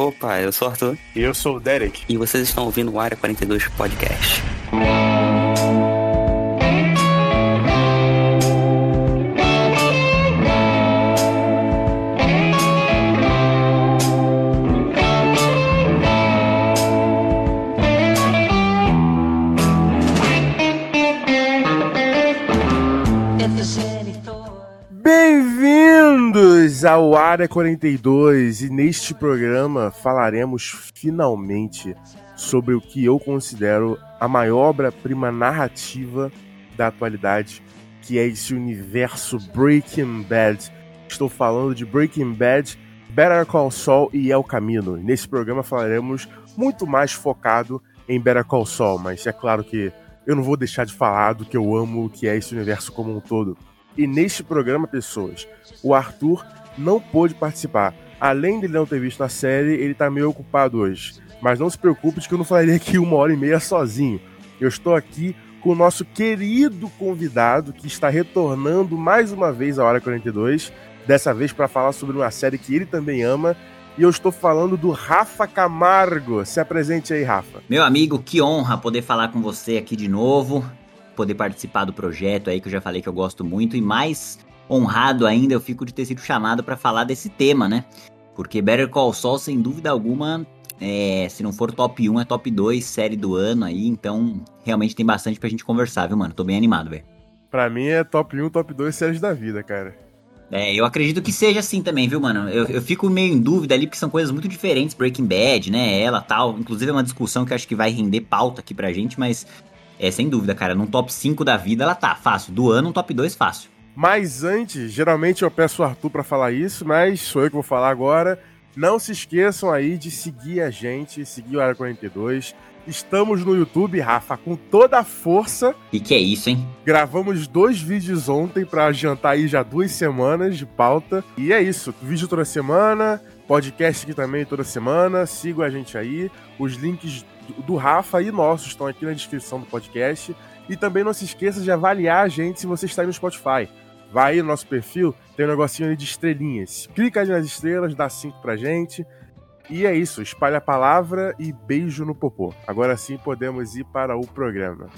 Opa, eu sou o Arthur. E eu sou o Derek. E vocês estão ouvindo o Área 42 Podcast. Ao Área 42 e neste programa falaremos finalmente sobre o que eu considero a maior obra-prima narrativa da atualidade, que é esse universo Breaking Bad. Estou falando de Breaking Bad, Better Call Saul e El Camino. Nesse programa falaremos muito mais focado em Better Call Saul, mas é claro que eu não vou deixar de falar do que eu amo, que é esse universo como um todo. E neste programa, pessoas, o Arthur não pôde participar. Além de ele não ter visto a série, ele tá meio ocupado hoje. Mas não se preocupe de que eu não falaria aqui uma hora e meia sozinho. Eu estou aqui com o nosso querido convidado que está retornando mais uma vez à Hora 42. Dessa vez para falar sobre uma série que ele também ama. E eu estou falando do Rafa Camargo. Se apresente aí, Rafa. Meu amigo, que honra poder falar com você aqui de novo poder participar do projeto aí que eu já falei que eu gosto muito e mais honrado ainda eu fico de ter sido chamado para falar desse tema, né? Porque Better Call Saul, sem dúvida alguma, é, se não for top 1, é top 2 série do ano aí, então realmente tem bastante pra gente conversar, viu, mano? Tô bem animado, velho. Pra mim é top 1, top 2 séries da vida, cara. É, eu acredito que seja assim também, viu, mano? Eu, eu fico meio em dúvida ali, porque são coisas muito diferentes, Breaking Bad, né? Ela tal. Inclusive é uma discussão que eu acho que vai render pauta aqui pra gente, mas é, sem dúvida, cara. Num top 5 da vida, ela tá fácil. Do ano, um top 2 fácil. Mas antes, geralmente eu peço o Arthur para falar isso, mas sou eu que vou falar agora. Não se esqueçam aí de seguir a gente, seguir o Área 42. Estamos no YouTube, Rafa, com toda a força. E que é isso, hein? Gravamos dois vídeos ontem para adiantar aí já duas semanas de pauta. E é isso, vídeo toda semana, podcast aqui também toda semana. Sigam a gente aí. Os links do Rafa e nossos estão aqui na descrição do podcast. E também não se esqueça de avaliar a gente se você está aí no Spotify. Vai aí no nosso perfil, tem um negocinho ali de estrelinhas. Clica nas estrelas, dá 5 pra gente. E é isso, espalha a palavra e beijo no popô. Agora sim podemos ir para o programa.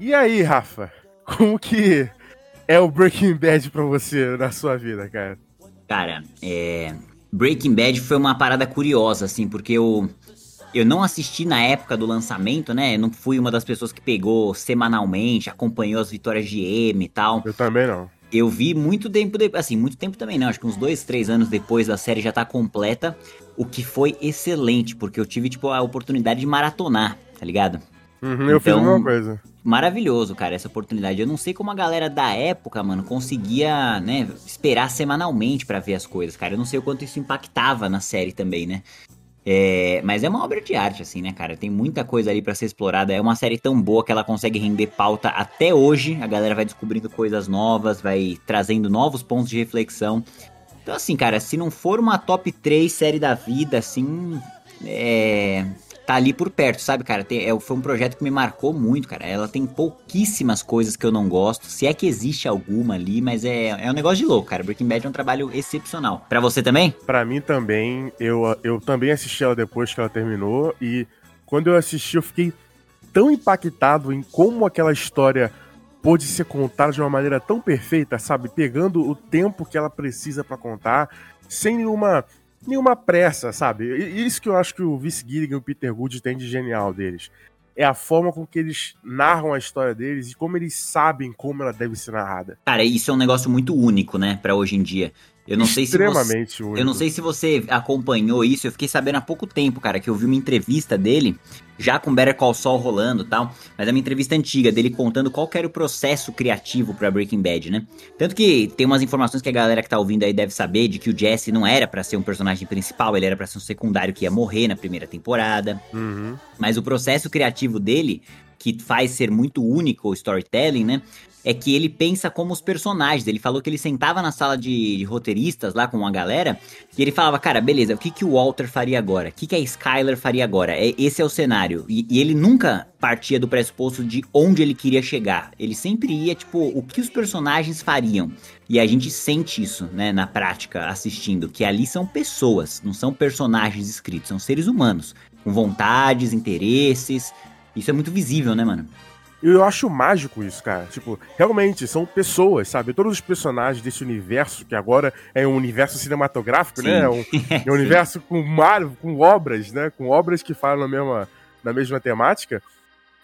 E aí, Rafa? Como que é o Breaking Bad pra você na sua vida, cara? Cara, é. Breaking Bad foi uma parada curiosa, assim, porque eu. Eu não assisti na época do lançamento, né? Eu não fui uma das pessoas que pegou semanalmente, acompanhou as vitórias de M e tal. Eu também não. Eu vi muito tempo depois, assim, muito tempo também não, acho que uns dois, três anos depois da série já tá completa, o que foi excelente, porque eu tive, tipo, a oportunidade de maratonar, tá ligado? Uhum, eu fiz a Então, mesma coisa. maravilhoso, cara, essa oportunidade. Eu não sei como a galera da época, mano, conseguia, né, esperar semanalmente pra ver as coisas, cara. Eu não sei o quanto isso impactava na série também, né? É, mas é uma obra de arte, assim, né, cara? Tem muita coisa ali pra ser explorada. É uma série tão boa que ela consegue render pauta até hoje. A galera vai descobrindo coisas novas, vai trazendo novos pontos de reflexão. Então, assim, cara, se não for uma top 3 série da vida, assim, é, tá ali por perto, sabe, cara? Tem- é, foi um projeto que me marcou muito, cara. Ela tem pouquíssimas coisas que eu não gosto, se é que existe alguma ali, mas é, é um negócio de louco, cara. Breaking Bad é um trabalho excepcional. Pra você também? Pra mim também, eu, eu também assisti ela depois que ela terminou e quando eu assisti eu fiquei tão impactado em como aquela história pôde ser contada de uma maneira tão perfeita, sabe? Pegando o tempo que ela precisa pra contar, sem nenhuma nenhuma pressa, sabe? Isso que eu acho que o Vince Gilligan e o Peter Good têm de genial deles. É a forma com que eles narram a história deles e como eles sabem como ela deve ser narrada. Cara, isso é um negócio muito único, né, pra hoje em dia. Eu não sei se você, único. Eu não sei se você acompanhou isso, eu fiquei sabendo há pouco tempo, cara, que eu vi uma entrevista dele, já com Better Call Saul rolando e tal, mas é uma entrevista antiga dele contando qual era o processo criativo pra Breaking Bad, né? Tanto que tem umas informações que a galera que tá ouvindo aí deve saber de que o Jesse não era pra ser um personagem principal, ele era pra ser um secundário que ia morrer na primeira temporada. Uhum. Mas o processo criativo dele, que faz ser muito único o storytelling, né? É que ele pensa como os personagens. Ele falou que ele sentava na sala de, de roteiristas lá com a galera e ele falava, cara, beleza, o que, que o Walter faria agora? O que, que a Skyler faria agora? É, esse é o cenário. E, e ele nunca partia do pressuposto de onde ele queria chegar. Ele sempre ia, tipo, o que os personagens fariam. E a gente sente isso, né, na prática, assistindo, que ali são pessoas, não são personagens escritos, são seres humanos, com vontades, interesses. Isso é muito visível, né, mano? Eu acho mágico isso, cara. Tipo, realmente, são pessoas, sabe? Todos os personagens desse universo, que agora é um universo cinematográfico, né? É um, é um universo com mar, com obras, né? Com obras que falam na mesma, na mesma temática.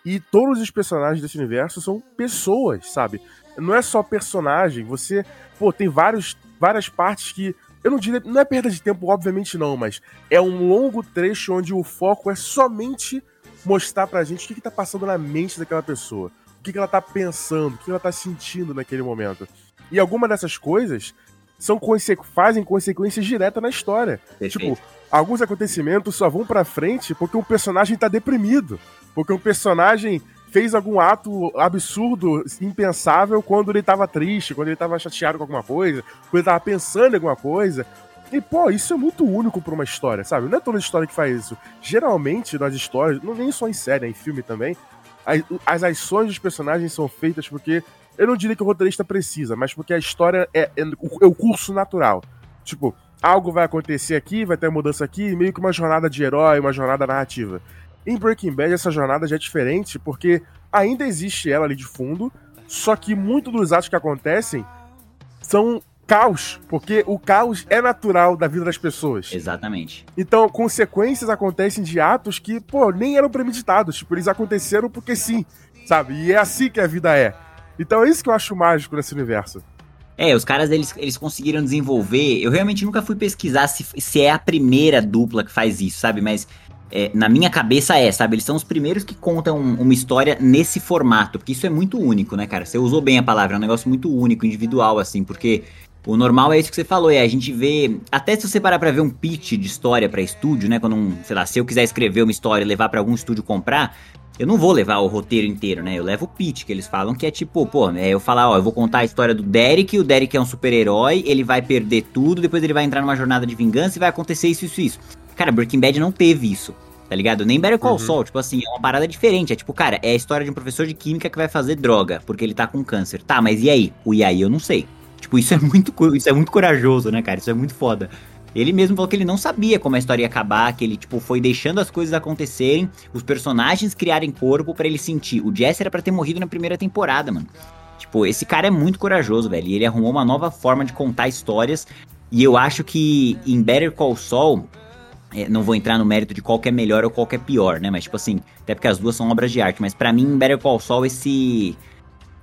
E todos os personagens desse universo são pessoas, sabe? Não é só personagem, você, pô, tem vários, várias partes que eu não diria, não é perda de tempo, obviamente não, mas é um longo trecho onde o foco é somente mostrar pra gente o que, que tá passando na mente daquela pessoa. O que, que ela tá pensando, o que ela tá sentindo naquele momento. E algumas dessas coisas são conse fazem consequências diretas na história. Perfeito. Tipo, alguns acontecimentos só vão pra frente porque um personagem tá deprimido. Porque um personagem fez algum ato absurdo, impensável, quando ele tava triste, quando ele tava chateado com alguma coisa, quando ele tava pensando em alguma coisa. E, pô, isso é muito único pra uma história, sabe? Não é toda história que faz isso. Geralmente, nas histórias, não nem só em série, é em filme também, as, as ações dos personagens são feitas porque. Eu não diria que o roteirista precisa, mas porque a história é, é, é o curso natural. Tipo, algo vai acontecer aqui, vai ter mudança aqui, meio que uma jornada de herói, uma jornada narrativa. Em Breaking Bad, essa jornada já é diferente, porque ainda existe ela ali de fundo, só que muito dos atos que acontecem são caos, porque o caos é natural da vida das pessoas. Exatamente. Então, consequências acontecem de atos que, pô, nem eram premeditados. Tipo, eles aconteceram porque sim, sabe? E é assim que a vida é. Então é isso que eu acho mágico nesse universo. É, os caras eles, eles conseguiram desenvolver. Eu realmente nunca fui pesquisar se, se é a primeira dupla que faz isso, sabe? Mas é, na minha cabeça é, sabe? Eles são os primeiros que contam uma história nesse formato, porque isso é muito único, né, cara? Você usou bem a palavra, é um negócio muito único, individual, assim, porque o normal é isso que você falou, é a gente vê. Até se você parar pra ver um pitch de história pra estúdio, né? Quando um, sei lá, se eu quiser escrever uma história e levar pra algum estúdio comprar. Eu não vou levar o roteiro inteiro, né? Eu levo o pitch, que eles falam que é tipo, pô, é eu falar, ó, eu vou contar a história do Derek, o Derek é um super-herói, ele vai perder tudo, depois ele vai entrar numa jornada de vingança e vai acontecer isso, isso, isso. Cara, Breaking Bad não teve isso, tá ligado? Nem Better Call Uhum. Saul, tipo assim, é uma parada diferente. É tipo, cara, é a história de um professor de química que vai fazer droga, porque ele tá com câncer. Tá, mas e aí? O e aí eu não sei. Tipo, isso é muito, isso é muito corajoso, né, cara? Isso é muito foda. Ele mesmo falou que ele não sabia como a história ia acabar, que ele, tipo, foi deixando as coisas acontecerem, os personagens criarem corpo pra ele sentir. O Jesse era pra ter morrido na primeira temporada, mano. Tipo, esse cara é muito corajoso, velho. E ele arrumou uma nova forma de contar histórias. E eu acho que em Better Call Saul, é, não vou entrar no mérito de qual é melhor ou qual é pior, né? Mas, tipo assim, até porque as duas são obras de arte. Mas pra mim, em Better Call Saul, esse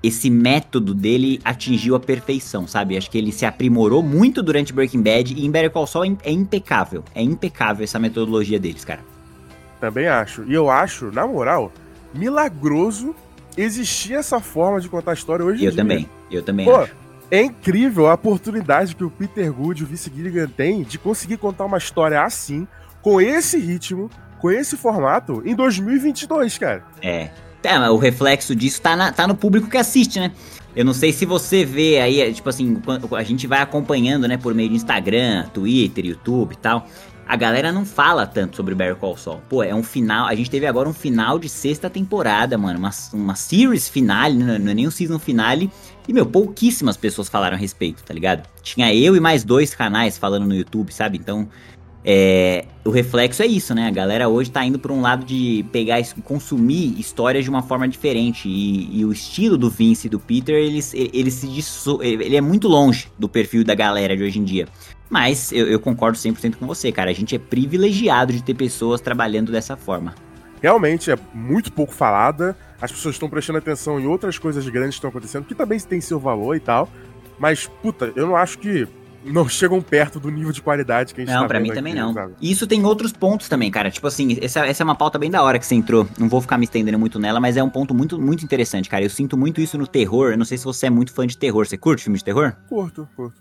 esse método dele atingiu a perfeição, sabe? Acho que ele se aprimorou muito durante Breaking Bad e em Better Call Saul é é impecável. É impecável essa metodologia deles, cara. Também acho. E eu acho, na moral, milagroso existir essa forma de contar a história hoje em Eu dia. também, eu também Pô, acho. é incrível a oportunidade que o Peter Good e o Vince Gilligan têm de conseguir contar uma história assim, com esse ritmo, com esse formato, em 2022, cara. É. É, o reflexo disso tá, na- tá no público que assiste, né? Eu não sei se você vê aí, é, tipo assim, a gente vai acompanhando, né, por meio de Instagram, Twitter, YouTube e tal. A galera não fala tanto sobre Better Call Saul. Pô, é um final. A gente teve agora um final de sexta temporada, mano. Uma, uma series finale, não não é nem um season finale. E, meu, pouquíssimas pessoas falaram a respeito, tá ligado? Tinha eu e mais dois canais falando no YouTube, sabe? Então, é, o reflexo é isso, né? A galera hoje tá indo pra um lado de pegar e consumir histórias de uma forma diferente. E, e o estilo do Vince e do Peter, eles, ele, se disso, ele é muito longe do perfil da galera de hoje em dia. Mas eu, eu concordo 100% com você, cara. A gente é privilegiado de ter pessoas trabalhando dessa forma. Realmente é muito pouco falada, as pessoas estão prestando atenção em outras coisas grandes que estão acontecendo, que também tem seu valor e tal. Mas, puta, eu não acho que não chegam perto do nível de qualidade que a gente Não, tá pra mim também aqui, não. sabe? E isso tem outros pontos também, cara. Tipo assim, essa, essa é uma pauta bem da hora que você entrou. Não vou ficar me estendendo muito nela, mas é um ponto muito, muito interessante, cara. Eu sinto muito isso no terror. Eu não sei se você é muito fã de terror. Você curte filme de terror? Curto, curto.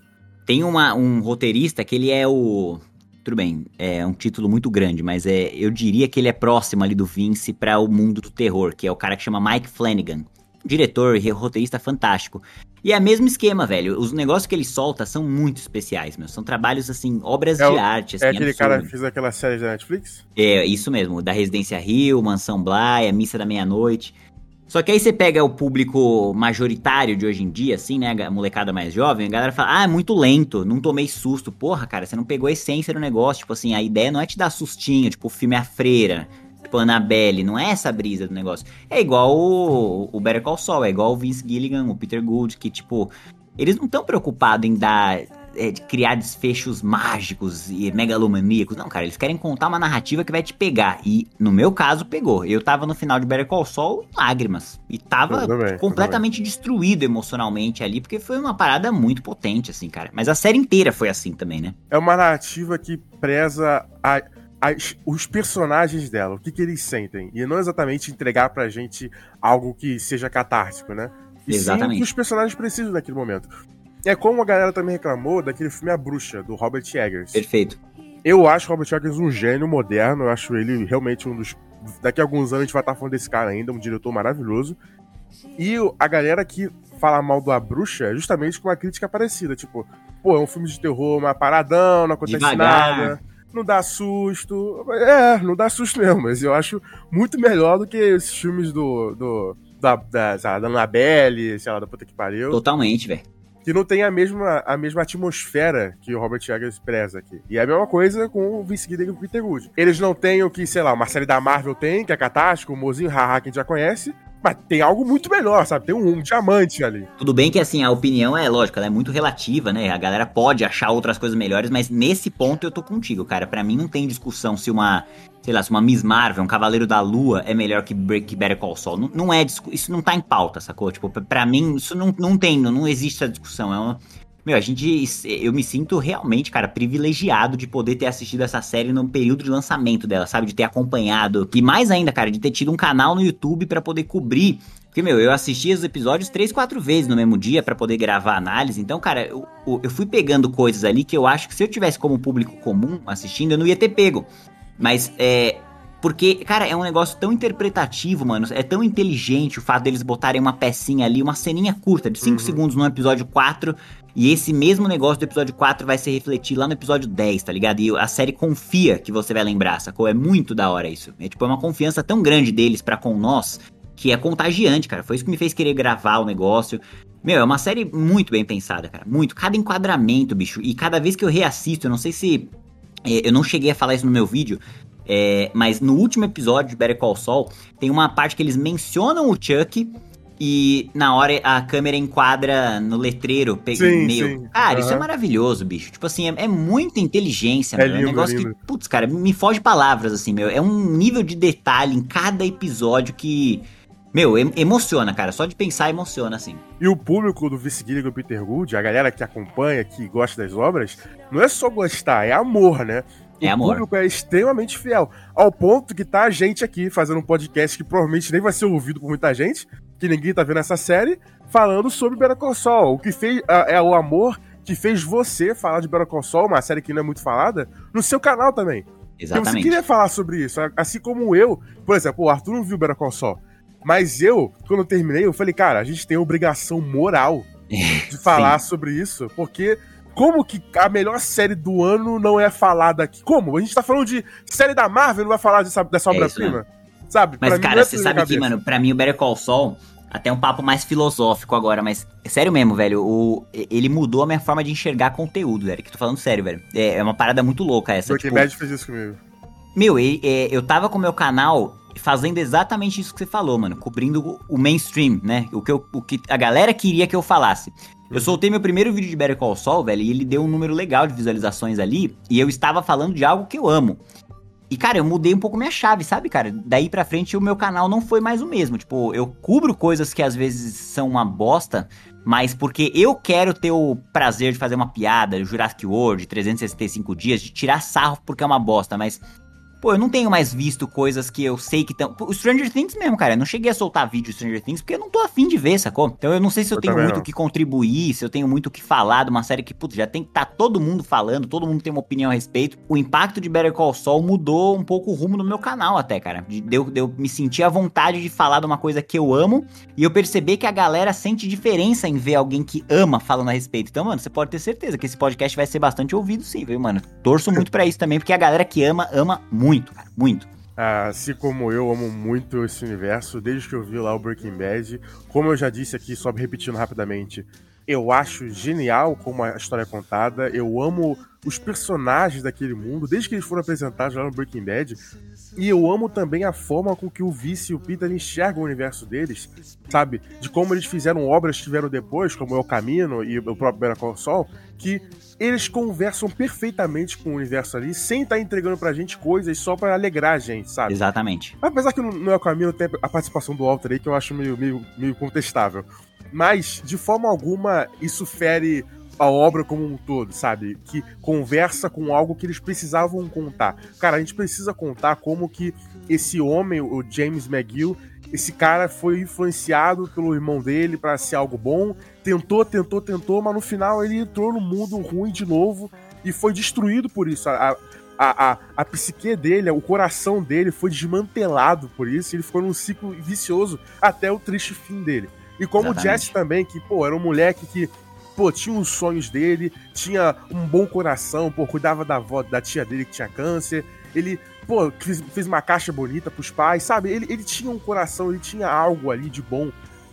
Tem uma, um roteirista que ele é o. Tudo bem, é um título muito grande, mas é, eu diria que ele é próximo ali do Vince para o mundo do terror, que é o cara que chama Mike Flanagan. Diretor e roteirista fantástico. E é o mesmo esquema, velho. Os negócios que ele solta são muito especiais, meu. São trabalhos, assim, obras É de o- arte, assim, é aquele absurdo. cara que fez aquela série da Netflix? É, isso mesmo, da Residência Rio, Mansão Bly, a Missa da Meia-Noite. Só que aí você pega o público majoritário de hoje em dia, assim, né, a molecada mais jovem, a galera fala, ah, é muito lento, não tomei susto. Porra, cara, você não pegou a essência do negócio, tipo assim, a ideia não é te dar sustinho, tipo, o filme A Freira, tipo, Annabelle, não é essa brisa do negócio. É igual o, o Better Call Saul, é igual o Vince Gilligan, o Peter Gould, que, tipo, eles não estão preocupados em dar é, de criar desfechos mágicos e megalomaníacos. Não, cara, eles querem contar uma narrativa que vai te pegar. E, no meu caso, pegou. Eu tava no final de Better Call Saul em lágrimas. E tava bem, completamente destruído emocionalmente ali, porque foi uma parada muito potente, assim, cara. Mas a série inteira foi assim também, né? É uma narrativa que preza a- as- os personagens dela, o que, que eles sentem. E não exatamente entregar pra gente algo que seja catártico, né? E sim o Exatamente. que os personagens precisam naquele momento. É como a galera também reclamou daquele filme A Bruxa, do Robert Eggers. Perfeito. Eu acho o Robert Eggers um gênio moderno, eu acho ele realmente um dos. Daqui a alguns anos a gente vai estar falando desse cara ainda, um diretor maravilhoso. E a galera que fala mal do A Bruxa é justamente com uma crítica parecida, tipo, pô, é um filme de terror, uma paradão, não acontece Devagar. nada, não dá susto. É, não dá susto mesmo, mas eu acho muito melhor do que esses filmes do. do da, da, lá, da Annabelle, sei lá, da puta que pariu Totalmente, velho. que não tem a mesma, a mesma atmosfera que o Robert Eggers preza aqui. E é a mesma coisa com o Vince Gilligan e o Peter Good. Eles não têm o que, sei lá, uma série da Marvel tem, que é Catástrofe, o Mozinho Haha, que a gente já conhece, mas tem algo muito melhor, sabe? Tem um, um diamante ali. Tudo bem que, assim, a opinião é, lógico, ela é muito relativa, né? A galera pode achar outras coisas melhores, mas nesse ponto eu tô contigo, cara. Pra mim não tem discussão se uma, sei lá, se uma Miss Marvel, um Cavaleiro da Lua é melhor que, Bre- que Better Call Saul. Não, não é, isso não tá em pauta, sacou? Tipo, pra- mim isso não, não tem, não existe essa discussão. É uma... Meu, a gente. Eu me sinto realmente, cara, privilegiado de poder ter assistido essa série no período de lançamento dela, sabe? De ter acompanhado. E mais ainda, cara, de ter tido um canal no YouTube pra poder cobrir. Porque, meu, eu assisti os episódios três, quatro vezes no mesmo dia pra poder gravar a análise. Então, cara, eu, eu- fui pegando coisas ali que eu acho que se eu tivesse como público comum assistindo, eu não ia ter pego. Mas é. Porque, cara, é um negócio tão interpretativo, mano. É tão inteligente o fato deles botarem uma pecinha ali, uma ceninha curta, de 5 Uhum. segundos no episódio 4. E esse mesmo negócio do episódio 4 vai se refletir lá no episódio 10, tá ligado? E a série confia que você vai lembrar, sacou? É muito da hora isso. É tipo, é uma confiança tão grande deles pra com nós que é contagiante, cara. Foi isso que me fez querer gravar o negócio. Meu, é uma série muito bem pensada, cara. Muito. Cada enquadramento, bicho. E cada vez que eu reassisto, eu não sei se. é, eu não cheguei a falar isso no meu vídeo. é, mas no último episódio de Better Call Saul, tem uma parte que eles mencionam o Chuck. E na hora a câmera enquadra no letreiro, pega Sim, meio. sim. Cara, isso é maravilhoso, bicho. Tipo assim, é, é muita inteligência, É meu. É um lindo, negócio lindo. que, putz, cara, me foge palavras, assim, meu. É um nível de detalhe em cada episódio que. Meu, em- emociona, cara. Só de pensar emociona, assim. E o público do Vince Gilligan e Peter Good, a galera que acompanha, que gosta das obras, não é só gostar, é amor, né? É o amor. público é extremamente fiel. Ao ponto que tá a gente aqui fazendo um podcast que provavelmente nem vai ser ouvido por muita gente, que ninguém tá vendo essa série, falando sobre Better Call Saul. O que fez ah, é o amor que fez você falar de Better Call Saul, uma série que não é muito falada, no seu canal também. Porque você Exatamente. queria falar sobre isso, assim como eu. Por exemplo, o Arthur não viu Better Call Saul. Mas eu, quando eu terminei, eu falei, cara, a gente tem obrigação moral de falar sobre isso, porque como que a melhor série do ano não é falada aqui? Como? A gente tá falando de série da Marvel, não vai falar dessa, dessa É obra-prima? Sabe? Mas, cara, é você sabe que, mano, pra mim o Better Call Saul, até um papo mais filosófico agora, mas é sério mesmo, velho, o, ele mudou a minha forma de enxergar conteúdo, velho, que tô falando sério, velho. É, é uma parada muito louca essa, Breaking tipo, Bad fez isso comigo. Meu, e- é, eu tava com o meu canal fazendo exatamente isso que você falou, mano. Cobrindo o- o mainstream, né? O que, eu- o que a galera queria que eu falasse. Eu soltei meu primeiro vídeo de Better Call Saul, velho, e ele deu um número legal de visualizações ali, e eu estava falando de algo que eu amo. E, cara, eu mudei um pouco minha chave, sabe, cara? Daí pra frente o meu canal não foi mais o mesmo. Tipo, eu cubro coisas que às vezes são uma bosta, mas porque eu quero ter o prazer de fazer uma piada, Jurassic World, 365 dias, de tirar sarro porque é uma bosta, mas Pô, eu não tenho mais visto coisas que eu sei que estão. O Stranger Things mesmo, cara. Eu não cheguei a soltar vídeo Stranger Things porque eu não tô afim de ver, sacou? Então eu não sei se eu, eu tenho muito o que contribuir, se eu teneu muito o que falar de uma série que, putz, já tem que tá todo mundo falando, todo mundo tem uma opinião a respeito. O impacto de Better Call Saul mudou um pouco o rumo do meu canal, até, cara. Deu, deu me sentir à vontade de falar de uma coisa que eu amo e eu perceber que a galera sente diferença em ver alguém que ama falando a respeito. Então, mano, você pode ter certeza que esse podcast vai ser bastante ouvido, sim, viu, mano? Torço muito para isso também, porque a galera que ama, ama muito muito, cara, muito. Assim como eu amo muito esse universo, desde que eu vi lá o Breaking Bad. Como eu já disse aqui, só repetindo rapidamente, eu acho genial como a história é contada. Eu amo os personagens daquele mundo, desde que eles foram apresentados lá no Breaking Bad. E eu amo também a forma com que o Vice e o Peter enxergam o universo deles, sabe? De como eles fizeram obras que tiveram depois, como o Camino e o próprio Better Call Saul, que eles conversam perfeitamente com o universo ali, sem estar tá entregando pra gente coisas só para alegrar a gente, sabe? Exatamente. Apesar que no, o Camino tem a participação do Walter aí, que eu acho meio, meio, meio contestável. Mas, de forma alguma, isso fere a obra como um todo, sabe? Que conversa com algo que eles precisavam contar. Cara, a gente precisa contar como que esse homem, o James McGill, esse cara foi influenciado pelo irmão dele para ser algo bom, tentou, tentou, tentou, mas no final ele entrou no mundo ruim de novo e foi destruído por isso. A, a, a, a psique dele, o coração dele foi desmantelado por isso, e ele ficou num ciclo vicioso até o triste fim dele. E como Exatamente. o Jesse também, que, pô, era um moleque que pô, tinha os sonhos dele, tinha um bom coração, pô, cuidava da avó, da tia dele que tinha câncer. Ele, pô, fez, fez uma caixa bonita pros pais, sabe? Ele, ele tinha um coração, ele tinha algo ali de bom.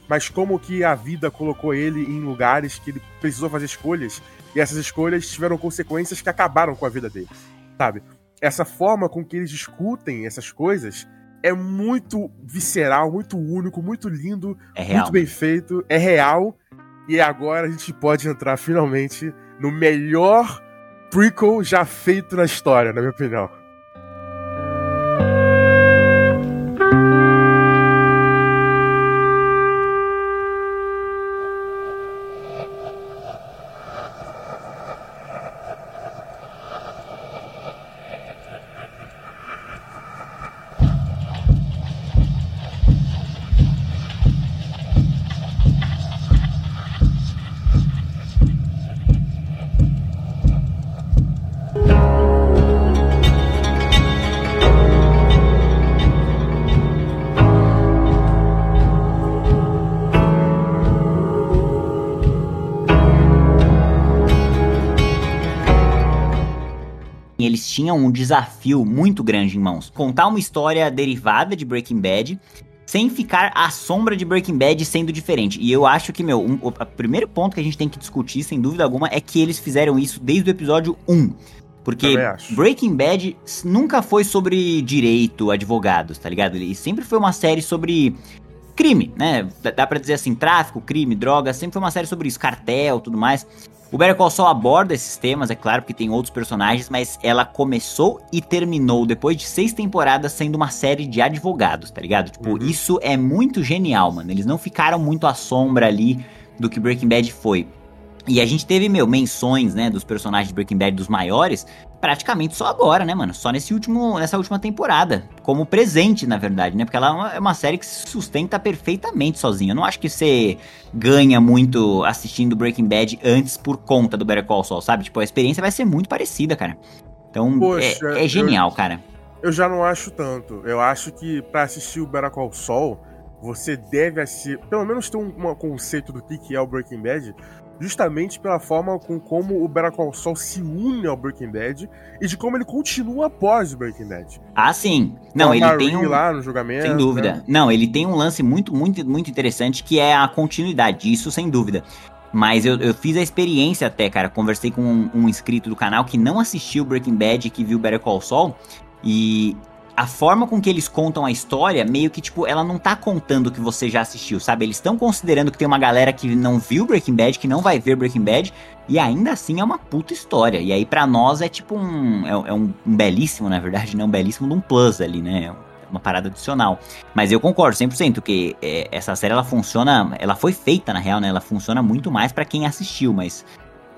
Mas como que a vida colocou ele em lugares que ele precisou fazer escolhas, e essas escolhas tiveram consequências que acabaram com a vida dele, sabe? Essa forma com que eles discutem essas coisas é muito visceral, muito único, muito lindo, é muito bem feito, é real e agora a gente pode entrar finalmente no melhor prequel já feito na história, na minha opinião. Um desafio muito grande em mãos. Contar uma história derivada de Breaking Bad sem ficar à sombra de Breaking Bad sendo diferente. E eu acho que, meu, um, o, o primeiro ponto que a gente tem que discutir, sem dúvida alguma, é que eles fizeram isso desde o episódio 1. Porque Breaking Bad nunca foi sobre direito, advogados, tá ligado? E sempre foi uma série sobre crime, né? Dá pra dizer assim, tráfico, crime, droga, sempre foi uma série sobre isso, cartel, tudo mais. O Better Call Saul aborda esses temas, é claro, porque tem outros personagens, mas ela começou e terminou depois de seis temporadas sendo uma série de advogados, tá ligado? Tipo, uhum. isso é muito genial, mano. Eles não ficaram muito à sombra ali do que Breaking Bad foi. E a gente teve, meu, menções, né, dos personagens de Breaking Bad dos maiores, praticamente só agora, né, mano? Só nesse último, nessa última temporada. Como presente, na verdade, né? Porque ela é uma, é uma, série que se sustenta perfeitamente sozinha. Eu não acho que você ganha muito assistindo Breaking Bad antes por conta do Better Call Saul, sabe? Tipo, a experiência vai ser muito parecida, cara. Então, é, Poxa, é, é, genial, eu, cara. Eu já não acho tanto. Eu acho que para assistir o Better Call Saul, você deve assistir, pelo menos ter um, um conceito do que é o Breaking Bad, justamente pela forma com como o Better Call Saul se une ao Breaking Bad e de como ele continua após o Breaking Bad. Ah, sim. Não, ele tem um lá no julgamento. Sem dúvida. Né? Não, ele tem um lance muito, muito, muito interessante que é a continuidade. Isso sem dúvida. Mas eu, eu fiz a experiência até, cara. Conversei com um, um inscrito do canal que não assistiu Breaking Bad, que viu Better Call Saul. E a forma com que eles contam a história, meio que, tipo, ela não tá contando o que você já assistiu, sabe? Eles estão considerando que tem uma galera que não viu Breaking Bad, que não vai ver Breaking Bad, e ainda assim é uma puta história. E aí, para nós, é tipo um. É, é um, um, belíssimo, na verdade, não um belíssimo de um plus ali, né? Uma parada adicional. Mas eu concordo 100% que é, essa série ela funciona. Ela foi feita, na real, né? Ela funciona muito mais para quem assistiu, mas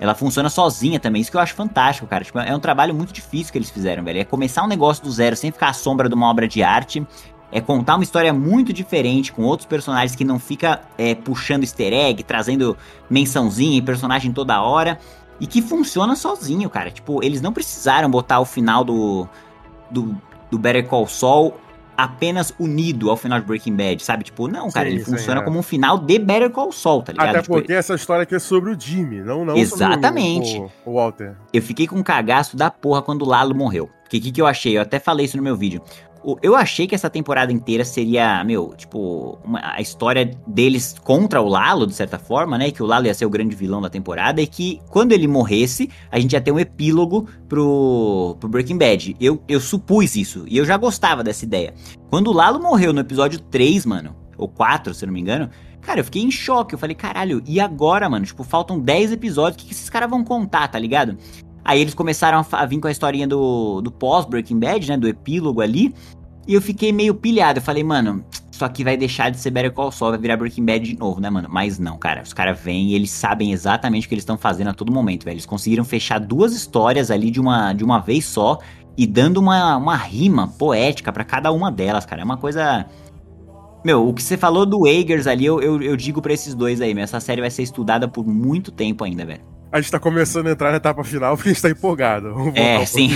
ela funciona sozinha também. Isso que eu acho fantástico, cara. Tipo, é um trabalho muito difícil que eles fizeram, velho. É começar um negócio do zero sem ficar à sombra de uma obra de arte. É contar uma história muito diferente, com outros personagens que não fica é, puxando easter egg, trazendo mençãozinha e personagem toda hora. E que funciona sozinho, cara. Tipo, eles não precisaram botar o final do, do, do Better Call Saul apenas unido ao final de Breaking Bad, sabe? Tipo, não, cara, sim, ele sim, funciona é. como um final de Better Call Saul, tá ligado? Até tipo, porque essa história aqui é sobre o Jimmy, não, não Exatamente. sobre o, o, Walter. Eu fiquei com um cagaço da porra quando o Lalo morreu. O que, que, que eu achei? Eu até falei isso no meu vídeo. Eu achei que essa temporada inteira seria, meu, tipo, uma, a história deles contra o Lalo, de certa forma, né? Que o Lalo ia ser o grande vilão da temporada e que quando ele morresse, a gente ia ter um epílogo pro, pro Breaking Bad. Eu, eu supus isso e eu já gostava dessa ideia. Quando o Lalo morreu no episódio 3, mano, ou 4, se não me engano, cara, eu fiquei em choque. Eu falei, caralho, e agora, mano? Tipo, faltam 10 episódios, o que, que esses caras vão contar, tá ligado? Aí eles começaram a, vir com a historinha do, do pós-Breaking Bad, né? Do epílogo ali. E eu fiquei meio pilhado. Eu falei, mano, isso aqui vai deixar de ser Better Call Saul, vai virar Breaking Bad de novo, né, mano? Mas não, cara. Os caras vêm e eles sabem exatamente o que eles estão fazendo a todo momento, velho. Eles conseguiram fechar duas histórias ali de uma, de uma vez só e dando uma, uma rima poética para cada uma delas, cara. É uma coisa. Meu, o que você falou do Eggers ali, eu, eu, eu digo para esses dois aí, meu. Essa série vai ser estudada por muito tempo ainda, velho a gente tá começando a entrar na etapa final porque a gente tá empolgado. é, um sim.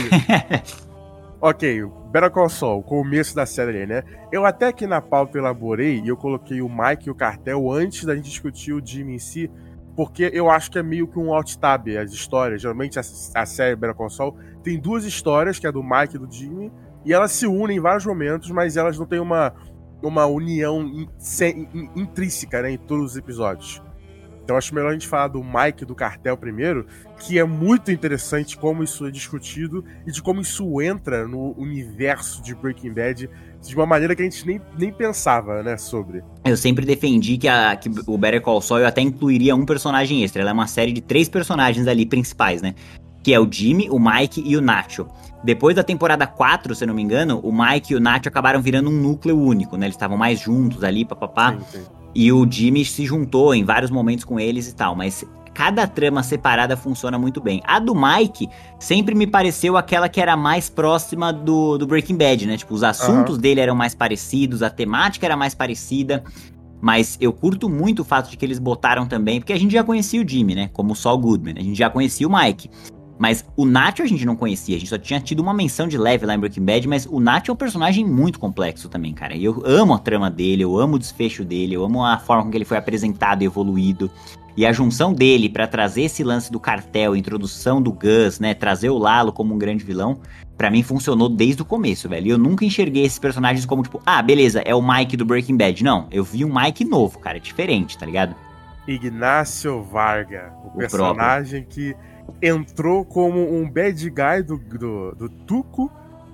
ok, Better Call Saul, começo da série, né? Eu até aqui na pauta elaborei e eu coloquei o Mike e o Cartel antes da gente discutir o Jimmy em si, porque eu acho que é meio que um alt-tab as histórias. Geralmente a, a série Better Call Saul tem duas histórias, que é a do Mike e do Jimmy, e elas se unem em vários momentos, mas elas não têm uma, uma união in, in, intrínseca né, em todos os episódios. Então acho melhor a gente falar do Mike do cartel primeiro, que é muito interessante como isso é discutido e de como isso entra no universo de Breaking Bad de uma maneira que a gente nem, nem pensava, né, sobre. Eu sempre defendi que, a, que o Better Call Saul eu até incluiria um personagem extra. Ela é uma série de três personagens ali principais, né? Que é o Jimmy, o Mike e o Nacho. Depois da temporada 4, se eu não me engano, o Mike e o Nacho acabaram virando um núcleo único, né? Eles estavam mais juntos ali, papapá. Sim, sim. E o Jimmy se juntou em vários momentos com eles e tal, mas cada trama separada funciona muito bem. A do Mike sempre me pareceu aquela que era mais próxima do, do Breaking Bad, né? Tipo, os assuntos uhum. dele eram mais parecidos, a temática era mais parecida. Mas eu curto muito o fato de que eles botaram também, porque a gente já conhecia o Jimmy, né? Como o Saul Goodman, a gente já conhecia o Mike. Mas o Nacho a gente não conhecia, a gente só tinha tido uma menção de leve lá em Breaking Bad, mas o Nacho é um personagem muito complexo também, cara. E eu amo a trama dele, eu amo o desfecho dele, eu amo a forma com que ele foi apresentado e evoluído. E a junção dele para trazer esse lance do cartel, introdução do Gus, né, trazer o Lalo como um grande vilão, para mim funcionou desde o começo, velho. E eu nunca enxerguei esses personagens como tipo, ah, beleza, é o Mike do Breaking Bad. Não, eu vi um Mike novo, cara, diferente, tá ligado? Ignácio Varga, o, o personagem próprio. que entrou como um bad guy do, do, do Tuco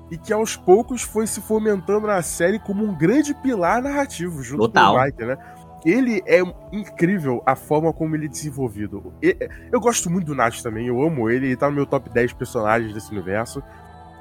e que aos poucos foi se fomentando na série como um grande pilar narrativo junto Total. com o Mike, né? Ele é incrível a forma como ele é desenvolvido. Eu gosto muito do Nath também, eu amo ele, ele tá no meu top 10 personagens desse universo.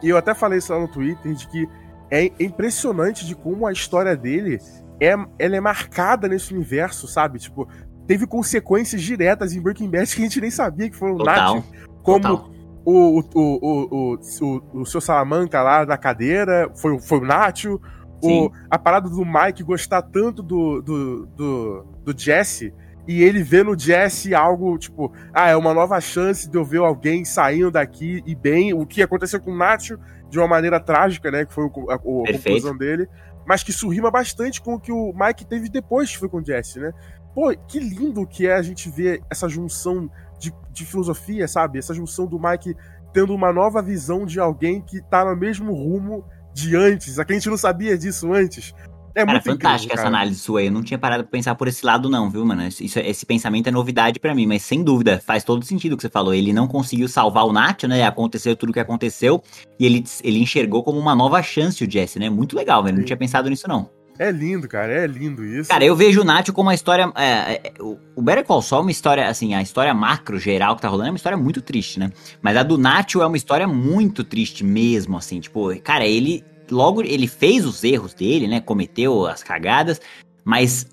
E eu até falei isso lá no Twitter de que é impressionante de como a história dele é, ela é marcada nesse universo, sabe? Tipo, teve consequências diretas em Breaking Bad que a gente nem sabia que foram Total. como O, o, o, o, o, seu Salamanca lá na cadeira, foi, foi o Nacho. O, a parada do Mike gostar tanto do, do, do, do Jesse e ele vê no Jesse algo tipo, ah, é uma nova chance de eu ver alguém saindo daqui e bem. O que aconteceu com o Nacho de uma maneira trágica, né? Que foi a, a, a conclusão dele. Mas que isso rima bastante com o que o Mike teve depois que foi com o Jesse, né? Pô, que lindo que é a gente ver essa junção de, de filosofia, sabe? Essa junção do Mike tendo uma nova visão de alguém que tá no mesmo rumo de antes. A gente não sabia disso antes. É cara, fantástica essa análise sua aí. Eu não tinha parado pra pensar por esse lado, não, viu, mano? Isso, esse pensamento é novidade para mim, mas sem dúvida, faz todo sentido o que você falou. Ele não conseguiu salvar o Nacho, né? Aconteceu tudo o que aconteceu. E ele, ele enxergou como uma nova chance o Jesse, né? Muito legal, velho. Não tinha pensado nisso, não. É lindo, cara, é lindo isso. Cara, eu vejo o Nacho como uma história. É, é, o Better Call Saul é uma história, assim, a história macro geral que tá rolando é uma história muito triste, né? Mas a do Nacho é uma história muito triste mesmo, assim. Tipo, cara, ele. Logo, ele fez os erros dele, né? Cometeu as cagadas, mas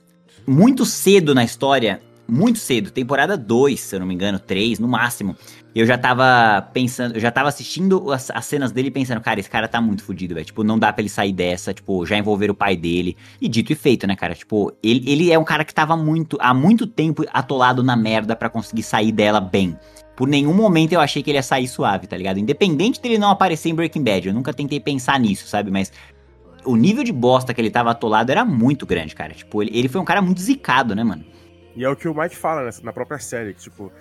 muito cedo na história, muito cedo, temporada 2, se eu não me engano, 3 no máximo eu já tava pensando, eu já tava assistindo as, as cenas dele pensando, cara, esse cara tá muito fodido, velho. Tipo, não dá pra ele sair dessa, tipo, já envolver o pai dele. E dito e feito, né, cara? Tipo, ele, ele é um cara que tava muito, há muito tempo atolado na merda para conseguir sair dela bem. Por nenhum momento eu achei que ele ia sair suave, tá ligado? Independente dele não aparecer em Breaking Bad, eu nunca tentei pensar nisso, sabe? Mas o nível de bosta que ele tava atolado era muito grande, cara. Tipo, ele, ele foi um cara muito zicado, né, mano? E é o que o Mike fala né, na própria série, que, tipo,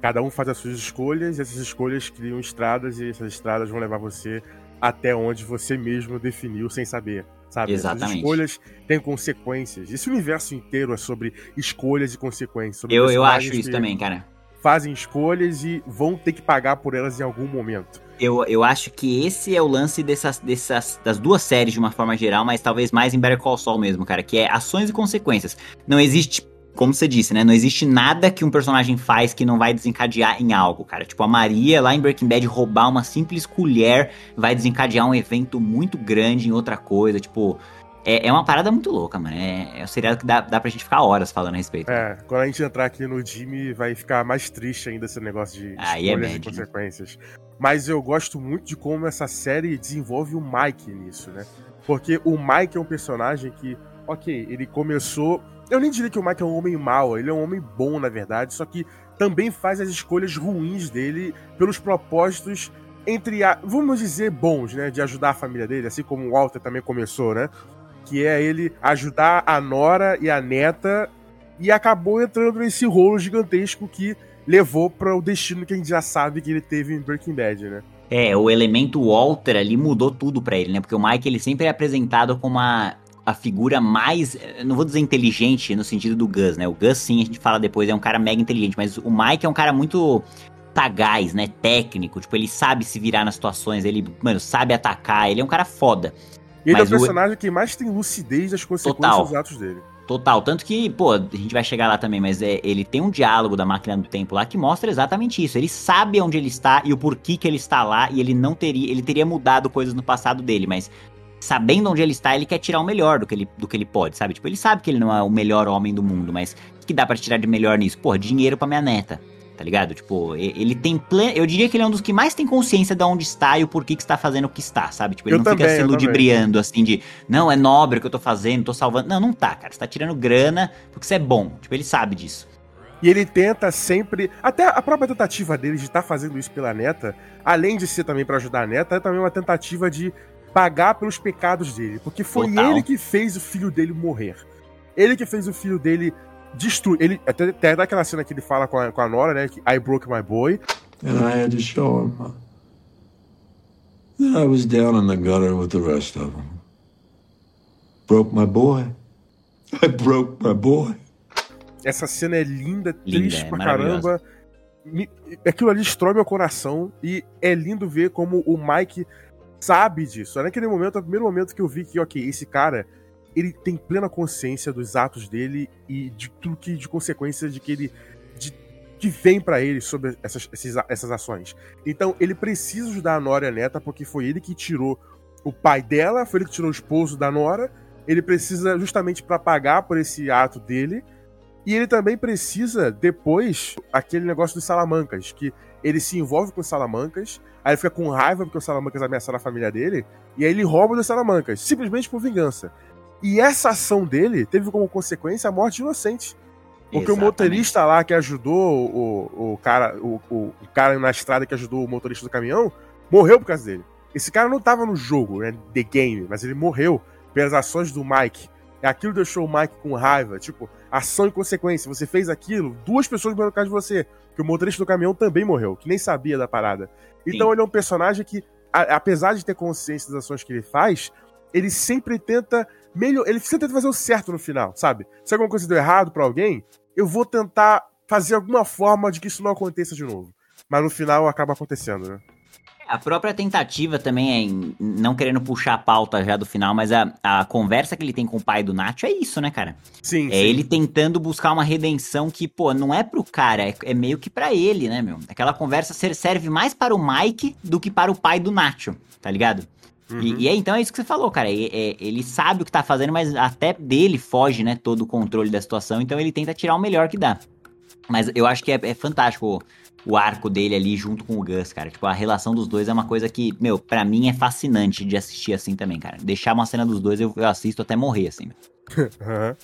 Cada um faz as suas escolhas e essas escolhas criam estradas e essas estradas vão levar você até onde você mesmo definiu sem saber. Sabe? Exatamente. Essas escolhas têm consequências. Esse universo inteiro é sobre escolhas e consequências. eu, eu acho isso também, cara. Fazem escolhas e vão ter que pagar por elas em algum momento. Eu, eu acho que esse é o lance dessas, dessas das duas séries de uma forma geral, mas talvez mais em Better Call Saul mesmo, cara, que é ações e consequências. Não existe como você disse, né? Não existe nada que um personagem faz que não vai desencadear em algo, cara. Tipo, a Maria lá em Breaking Bad roubar uma simples colher vai desencadear um evento muito grande em outra coisa. Tipo, é, é uma parada muito louca, mano. É, é um seriado que dá, dá pra gente ficar horas falando a respeito. É, quando a gente entrar aqui no Jimmy, vai ficar mais triste ainda esse negócio de Aí é é e consequências. Mas eu gosto muito de como essa série desenvolve o Mike nisso, né? Porque o Mike é um personagem que, ok, ele começou eu nem diria que o Mike é um homem mau, ele é um homem bom, na verdade, só que também faz as escolhas ruins dele pelos propósitos entre, a, vamos dizer, bons, né? De ajudar a família dele, assim como o Walter também começou, né? Que é ele ajudar a Nora e a neta e acabou entrando nesse rolo gigantesco que levou para o destino que a gente já sabe que ele teve em Breaking Bad, né? É, o elemento Walter ali mudou tudo para ele, né? Porque o Mike ele sempre é apresentado como uma a figura mais, não vou dizer inteligente no sentido do Gus, né? O Gus sim, a gente fala depois, é um cara mega inteligente, mas o Mike é um cara muito sagaz, né? Técnico, tipo, ele sabe se virar nas situações, ele, mano, sabe atacar, ele é um cara foda. E ele mas é o personagem o... que mais tem lucidez das consequências Total. dos atos dele. Total, tanto que, pô, a gente vai chegar lá também, mas é, ele tem um diálogo da máquina do tempo lá que mostra exatamente isso. Ele sabe onde ele está e o porquê que ele está lá, e ele não teria, ele teria mudado coisas no passado dele, mas sabendo onde ele está, ele quer tirar o melhor do que ele, do que ele pode, sabe? Tipo, ele sabe que ele não é o melhor homem do mundo, mas o que dá para tirar de melhor nisso? Pô, dinheiro para minha neta, tá ligado? Tipo, ele tem pleno. Eu diria que ele é um dos que mais tem consciência de onde está e o porquê que está fazendo o que está, sabe? Tipo, ele eu não também, fica se ludibriando assim de, não, é nobre o que eu tô fazendo, tô salvando. Não, não tá, cara. Você tá tirando grana porque você é bom. Tipo, ele sabe disso. E ele tenta sempre. Até a própria tentativa dele de estar tá fazendo isso pela neta, além de ser também para ajudar a neta, é também uma tentativa de pagar pelos pecados dele. Porque foi Total. ele que fez o filho dele morrer. Ele que fez o filho dele destruir. Ele, até, até daquela cena que ele fala com a, com a Nora, né? Que I broke my boy. And I had to show him that I was down in the gutter with the rest of them. Broke my boy. I broke my boy. Essa cena é linda, triste linda, é pra caramba. Aquilo ali destrói meu coração. E é lindo ver como o Mike sabe disso. É naquele momento, é o primeiro momento que eu vi que, ok, esse cara, ele tem plena consciência dos atos dele e de tudo que, de consequências de que ele. De, que vem para ele sobre essas, essas, essas ações. Então, ele precisa ajudar a Nora e a Neta, porque foi ele que tirou o pai dela, foi ele que tirou o esposo da Nora. Ele precisa justamente para pagar por esse ato dele. E ele também precisa, depois, aquele negócio dos salamancas, que ele se envolve com os salamancas, aí ele fica com raiva porque os salamancas ameaçaram a família dele, e aí ele rouba dos salamancas, simplesmente por vingança. E essa ação dele teve como consequência a morte de inocente. Porque Exatamente. o motorista lá que ajudou o, o, cara, o, o, cara na estrada que ajudou o motorista do caminhão, morreu por causa dele. Esse cara não tava no jogo, né? The game, mas ele morreu pelas ações do Mike. E aquilo deixou o Mike com raiva. Tipo, ação e consequência. Você fez aquilo, duas pessoas morreram por causa de você. Que o motorista do caminhão também morreu, que nem sabia da parada. Então Sim. ele é um personagem que, a, apesar de ter consciência das ações que ele faz, ele sempre tenta melhor, ele sempre tenta fazer o certo no final, sabe? Se alguma coisa deu errado para alguém, eu vou tentar fazer alguma forma de que isso não aconteça de novo. Mas no final acaba acontecendo, né? A própria tentativa também é, não querendo puxar a pauta já do final, mas a, a conversa que ele tem com o pai do Nacho é isso, né, cara? Sim. É sim. ele tentando buscar uma redenção que, pô, não é pro cara, é, é meio que para ele, né, meu? Aquela conversa serve mais para o Mike do que para o pai do Nacho, tá ligado? Uhum. E, e é, então é isso que você falou, cara. É, é, ele sabe o que tá fazendo, mas até dele foge, né, todo o controle da situação, então ele tenta tirar o melhor que dá. Mas eu acho que é, é fantástico o arco dele ali junto com o Gus, cara. Tipo, a relação dos dois é uma coisa que, meu, pra mim é fascinante de assistir assim também, cara. Deixar uma cena dos dois eu, eu assisto até morrer, assim. Uhum.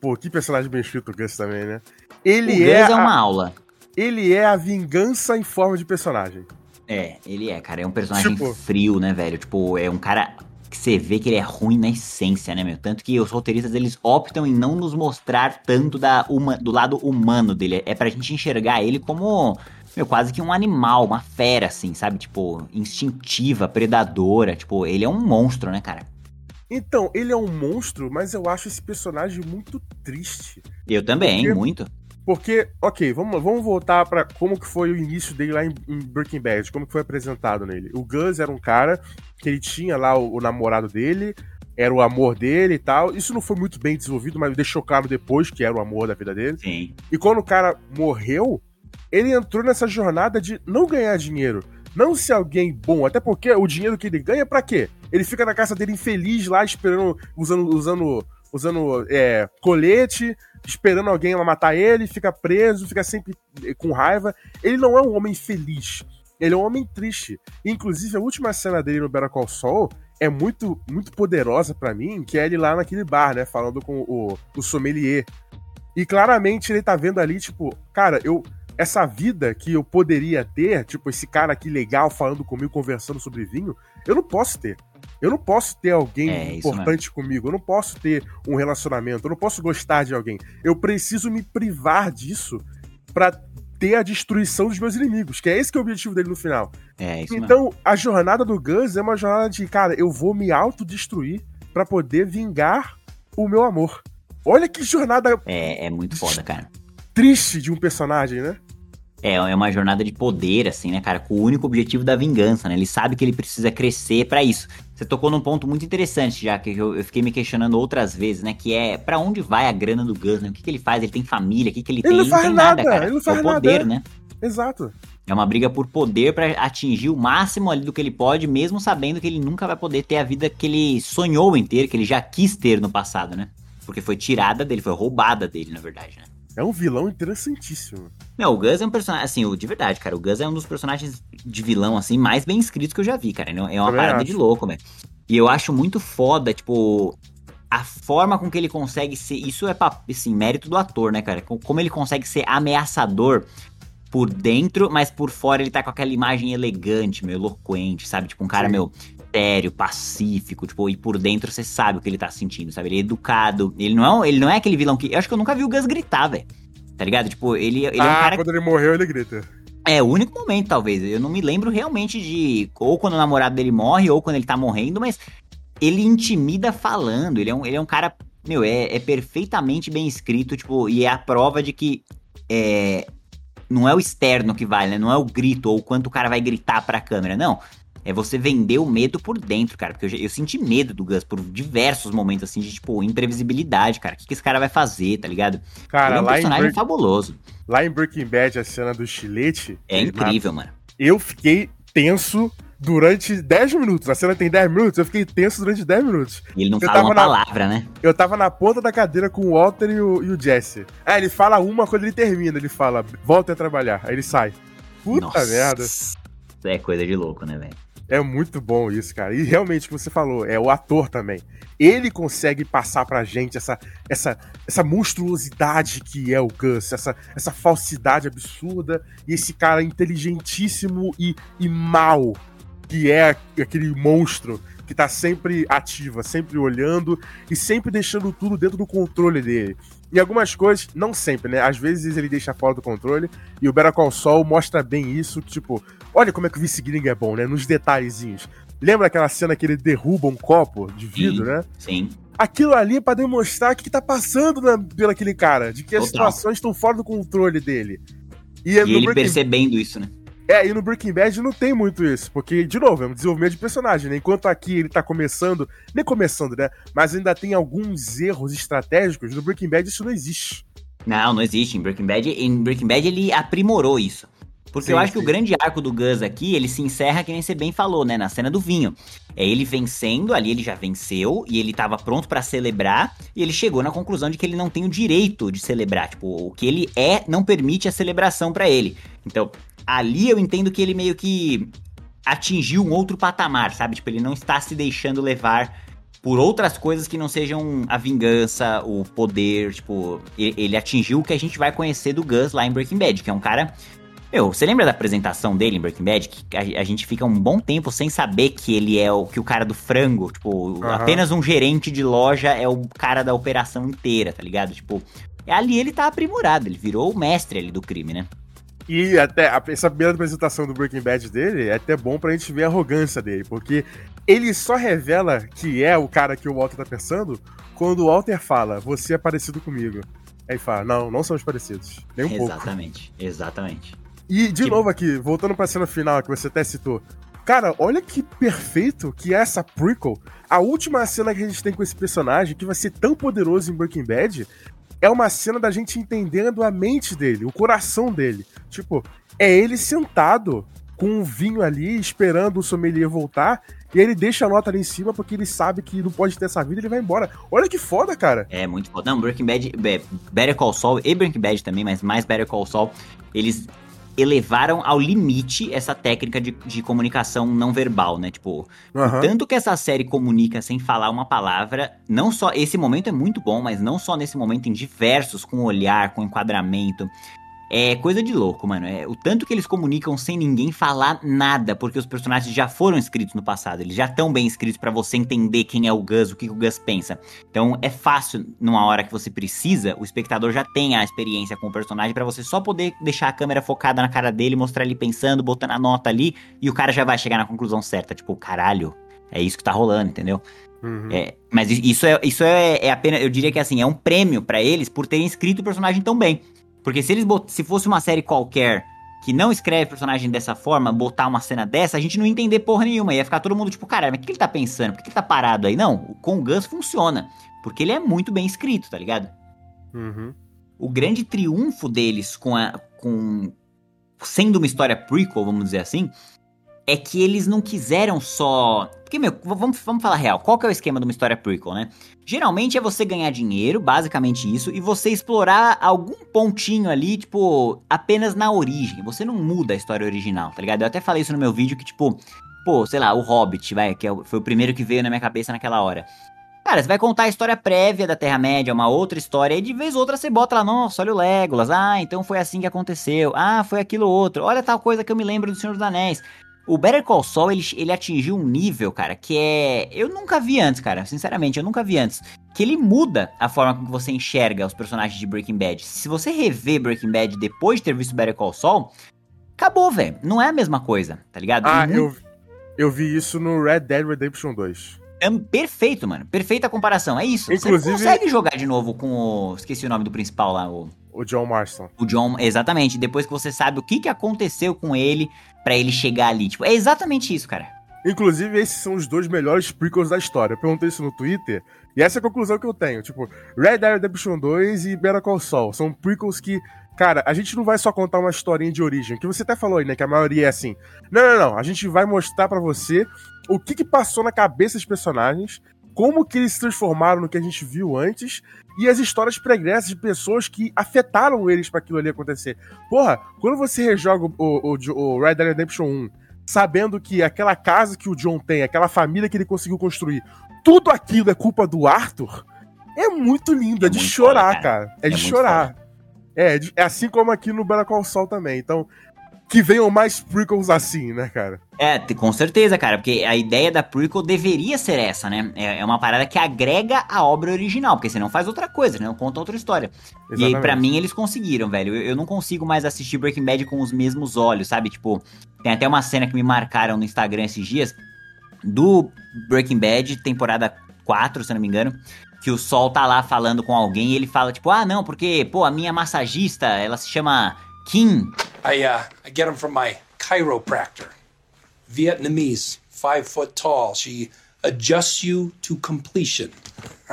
Pô, que personagem bem escrito o Gus também, né? Ele o Gus é, é a, uma aula. ele é a vingança em forma de personagem. É, ele é, cara. É um personagem Tipo- frio, né, velho? Tipo, é um cara que você vê que ele é ruim na essência, né, meu? Tanto que os roteiristas, eles optam em não nos mostrar tanto da uma, do lado humano dele. É pra gente enxergar ele como, meu, quase que um animal, uma fera, assim, sabe? Tipo, instintiva, predadora. Tipo, ele é um monstro, né, cara? Então, ele é um monstro, mas eu acho esse personagem muito triste. Eu também, Porque- muito. Porque, ok, vamos, vamos voltar pra como que foi o início dele lá em, em Breaking Bad, como que foi apresentado nele. O Gus era um cara que ele tinha lá o, o namorado dele, era o amor dele e tal. Isso não foi muito bem desenvolvido, mas deixou claro depois que era o amor da vida dele. Sim. E quando o cara morreu, ele entrou nessa jornada de não ganhar dinheiro, não ser alguém bom, até porque o dinheiro que ele ganha pra quê? Ele fica na casa dele infeliz lá esperando, usando, usando, usando é, colete, esperando alguém matar ele, fica preso, fica sempre eh, com raiva. Ele não é um homem feliz. Ele é um homem triste. Inclusive, a última cena dele no Better Call Saul é muito, muito poderosa pra mim, que é ele lá naquele bar, né, falando com o, o sommelier. E claramente ele tá vendo ali, tipo, cara, eu. Essa vida que eu poderia ter, tipo, esse cara aqui legal falando comigo, conversando sobre vinho, eu não posso ter. Eu não posso ter alguém É, importante comigo, eu não posso ter um relacionamento, eu não posso gostar de alguém. Eu preciso me privar disso pra ter a destruição dos meus inimigos, que é esse que é o objetivo dele no final. É, isso mesmo. Então, a jornada do Gus é uma jornada de, cara, eu vou me autodestruir pra poder vingar o meu amor. Olha que jornada É, é muito foda, cara. triste de um personagem, né? É, é uma jornada de poder, assim, né, cara? Com o único objetivo da vingança, né? Ele sabe que ele precisa crescer pra isso. Você tocou num ponto muito interessante já, que eu, eu fiquei me questionando outras vezes, né? Que é pra onde vai a grana do Gus, né? O que, que ele faz? Ele tem família? O que, que ele, Ele tem? não faz tem nada, cara. ele não faz é o poder, nada. né? Exato. É uma briga por poder pra atingir o máximo ali do que ele pode, mesmo sabendo que ele nunca vai poder ter a vida que ele sonhou em ter, que ele já quis ter no passado, né? Porque foi tirada dele, foi roubada dele, na verdade, né? É um vilão interessantíssimo. Não, o Gus é um personagem, assim, o, de verdade, cara, o Gus é um dos personagens de vilão, assim, mais bem escritos que eu já vi, cara. É uma Também parada acho. de louco, velho. E eu acho muito foda, tipo, a forma com que ele consegue ser. Isso é, assim, mérito do ator, né, cara? Com- Como ele consegue ser ameaçador por dentro, mas por fora ele tá com aquela imagem elegante, meio eloquente, sabe? Tipo, um cara, Sim. meu, sério, pacífico, tipo, e por dentro você sabe o que ele tá sentindo, sabe? Ele é educado. Ele não é, ele não é aquele vilão que. Eu acho que eu nunca vi o Gus gritar, velho. Tá ligado? Tipo, ele, ele é um ah, cara quando ele morreu, ele grita. é, o único momento, talvez. Eu não me lembro realmente de. Ou quando o namorado dele morre, ou quando ele tá morrendo, mas ele intimida falando. Ele é um, ele é um cara. Meu, é, é perfeitamente bem escrito, tipo, e é a prova de que. É, não é o externo que vale, né? Não é o grito ou o quanto o cara vai gritar pra câmera, não. É você vender o medo por dentro, cara. Porque eu, eu senti medo do Gus por diversos momentos, assim, de, tipo, imprevisibilidade, cara. O que, que esse cara vai fazer, tá ligado? Cara, ele é um lá, em personagem Break- fabuloso. lá em Breaking Bad, a cena do estilete. É incrível, mano. eu fiquei tenso durante 10 minutos. A cena tem 10 minutos, eu fiquei tenso durante 10 minutos. E ele não Eu fala uma na- palavra, né? Eu tava na ponta da cadeira com o Walter e o, e o Jesse. Ah, ele fala uma quando ele termina, ele fala, volta a trabalhar. Aí ele sai. Puta Nossa. merda. É coisa de louco, né, velho? É muito bom isso, cara. E realmente, como você falou, é o ator também. Ele consegue passar pra gente essa, essa, essa monstruosidade que é o Gus, essa, essa falsidade absurda e esse cara inteligentíssimo e, e mal que é aquele monstro que tá sempre ativa, sempre olhando e sempre deixando tudo dentro do controle dele. E algumas coisas, não sempre, né? Às vezes ele deixa fora do controle e o Better Call Saul mostra bem isso, que, tipo, olha como é que o Vice Grilling é bom, né? Nos detalhezinhos. Lembra aquela cena que ele derruba um copo de vidro, Sim, né? Sim. Aquilo ali é pra demonstrar o que, que tá passando na, pelo aquele cara, de que as Total. situações estão fora do controle dele. E, E no ele Breaking- percebendo isso, né? é, e no Breaking Bad não tem muito isso, porque, de novo, é um desenvolvimento de personagem, né? Enquanto aqui ele tá começando, nem começando, né? Mas ainda tem alguns erros estratégicos, no Breaking Bad isso não existe. Não, não existe. Em Breaking Bad, em Breaking Bad ele aprimorou isso. Porque eu Sim, acho que sim. o grande arco do Gus aqui, ele se encerra, que nem você bem falou, né? Na cena do vinho. É ele vencendo, ali ele já venceu, e ele tava pronto pra celebrar, e ele chegou na conclusão de que ele não tem o direito de celebrar. Tipo, o que ele é não permite a celebração pra ele. Então, ali eu entendo que ele meio que atingiu um outro patamar, sabe? Tipo, ele não está se deixando levar por outras coisas que não sejam a vingança, o poder, tipo, ele atingiu o que a gente vai conhecer do Gus lá em Breaking Bad, que é um cara. Meu, você lembra da apresentação dele em Breaking Bad? Que a, a gente fica um bom tempo sem saber que ele é o que o cara do frango, tipo, Aham. apenas um gerente de loja é o cara da operação inteira, tá ligado? Tipo, ali ele tá aprimorado, ele virou o mestre ali do crime, né? E até a- essa primeira apresentação do Breaking Bad dele é até bom pra gente ver a arrogância dele, porque ele só revela que é o cara que o Walter tá pensando quando o Walter fala, você é parecido comigo. Aí fala, não, não somos parecidos. Nem um pouco. exatamente, exatamente. E, de Que- novo aqui, voltando pra cena final que você até citou. Cara, olha que perfeito que é essa prequel. A última cena que a gente tem com esse personagem, que vai ser tão poderoso em Breaking Bad, é uma cena da gente entendendo a mente dele, o coração dele. Tipo, é ele sentado com um vinho ali, esperando o sommelier voltar, e ele deixa a nota ali em cima porque ele sabe que não pode ter essa vida e ele vai embora. Olha que foda, cara. É muito foda. Não, Breaking Bad, é, Better Call Saul e Breaking Bad também, mas mais Better Call Saul, eles elevaram ao limite essa técnica de, de comunicação não verbal, né? Tipo, Aham. tanto que essa série comunica sem falar uma palavra, não só esse momento é muito bom, mas não só nesse momento, em diversos, com olhar, com enquadramento. É coisa de louco, mano. É o tanto que eles comunicam sem ninguém falar nada, porque os personagens já foram escritos no passado, eles já estão bem escritos pra você entender quem é o Gus, o que, que o Gus pensa. Então é fácil, numa hora que você precisa, o espectador já tem a experiência com o personagem pra você só poder deixar a câmera focada na cara dele, mostrar ele pensando, botando a nota ali, e o cara já vai chegar na conclusão certa. Tipo, caralho, é isso que tá rolando, entendeu? Uhum. É, mas isso é, isso é, é apenas, eu diria que assim, é um prêmio pra eles por terem escrito o personagem tão bem. Porque se eles bot- se fosse uma série qualquer que não escreve personagem dessa forma, botar uma cena dessa, a gente não ia entender porra nenhuma. Ia ficar todo mundo tipo, caralho, mas o que ele tá pensando? Por que ele tá parado aí? Não, com o Gus funciona. Porque ele é muito bem escrito, tá ligado? Uhum. O grande triunfo deles com a. com. sendo uma história prequel, vamos dizer assim, é que eles não quiseram só. Porque, meu, vamos, vamos falar real. Qual que é o esquema de uma história prequel, né? Geralmente é você ganhar dinheiro, basicamente isso, e você explorar algum pontinho ali, tipo, apenas na origem. Você não muda a história original, tá ligado? Eu até falei isso no meu vídeo que, tipo, pô, sei lá, o Hobbit, vai, que é foi o primeiro que veio na minha cabeça naquela hora. Cara, você vai contar a história prévia da Terra-média, uma outra história, e de vez ou outra você bota lá, nossa, olha o Legolas, ah, então foi assim que aconteceu, ah, foi aquilo outro, olha tal coisa que eu me lembro do Senhor dos Anéis. O Better Call Saul, ele, ele atingiu um nível, cara, que é... Eu nunca vi antes, cara, sinceramente, eu nunca vi antes. Que ele muda a forma com que você enxerga os personagens de Breaking Bad. Se você rever Breaking Bad depois de ter visto Better Call Saul, acabou, velho. Não é a mesma coisa, tá ligado? Ah, eu, eu vi isso no Red Dead Redemption 2. É perfeito, mano. Perfeita comparação. É isso. Inclusive- Você consegue jogar de novo com o. Esqueci o nome do principal lá, o, O John Marston. o John. Exatamente. Depois que você sabe o que, que aconteceu com ele pra ele chegar ali. Tipo, é exatamente isso, cara. Inclusive, esses são os dois melhores prequels da história. Eu perguntei isso no Twitter, e essa é a conclusão que eu tenho. Tipo, Red Dead Redemption 2 e Better Call Saul são prequels que, cara, a gente não vai só contar uma historinha de origem, que você até falou aí, né, que a maioria é assim. Não, não, não, a gente vai mostrar pra você o que que passou na cabeça dos personagens, como que eles se transformaram no que a gente viu antes, e as histórias pregressas de pessoas que afetaram eles pra aquilo ali acontecer. Porra, quando você rejoga o, o, o- Red Dead Redemption 1 sabendo que aquela casa que o John tem, aquela família que ele conseguiu construir, tudo aquilo é culpa do Arthur, é muito lindo, é, É de chorar, foda, cara. É, É de chorar. É, é assim como aqui no Better Call Saul também. Então, que venham mais prequels assim, né, cara? É, com certeza, cara, porque a ideia da prequel deveria ser essa, né? É, é uma parada que agrega a obra original, porque senão faz outra coisa, né? Não conta outra história. E aí, Exatamente. pra mim, eles conseguiram, velho. Eu, eu não consigo mais assistir Breaking Bad com os mesmos olhos, sabe? Tipo, tem até uma cena que me marcaram no Instagram esses dias. do Breaking Bad, temporada 4, se não me engano, que o Sol tá lá falando com alguém e ele fala, tipo, ah, não, porque, pô, a minha massagista, ela se chama Kim. I, uh, I get them from my chiropractor. Vietnamese, five foot tall. She adjusts you to completion.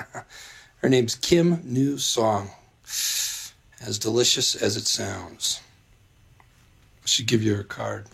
Her name's Kim New Song. As delicious as it sounds. I should give you her card.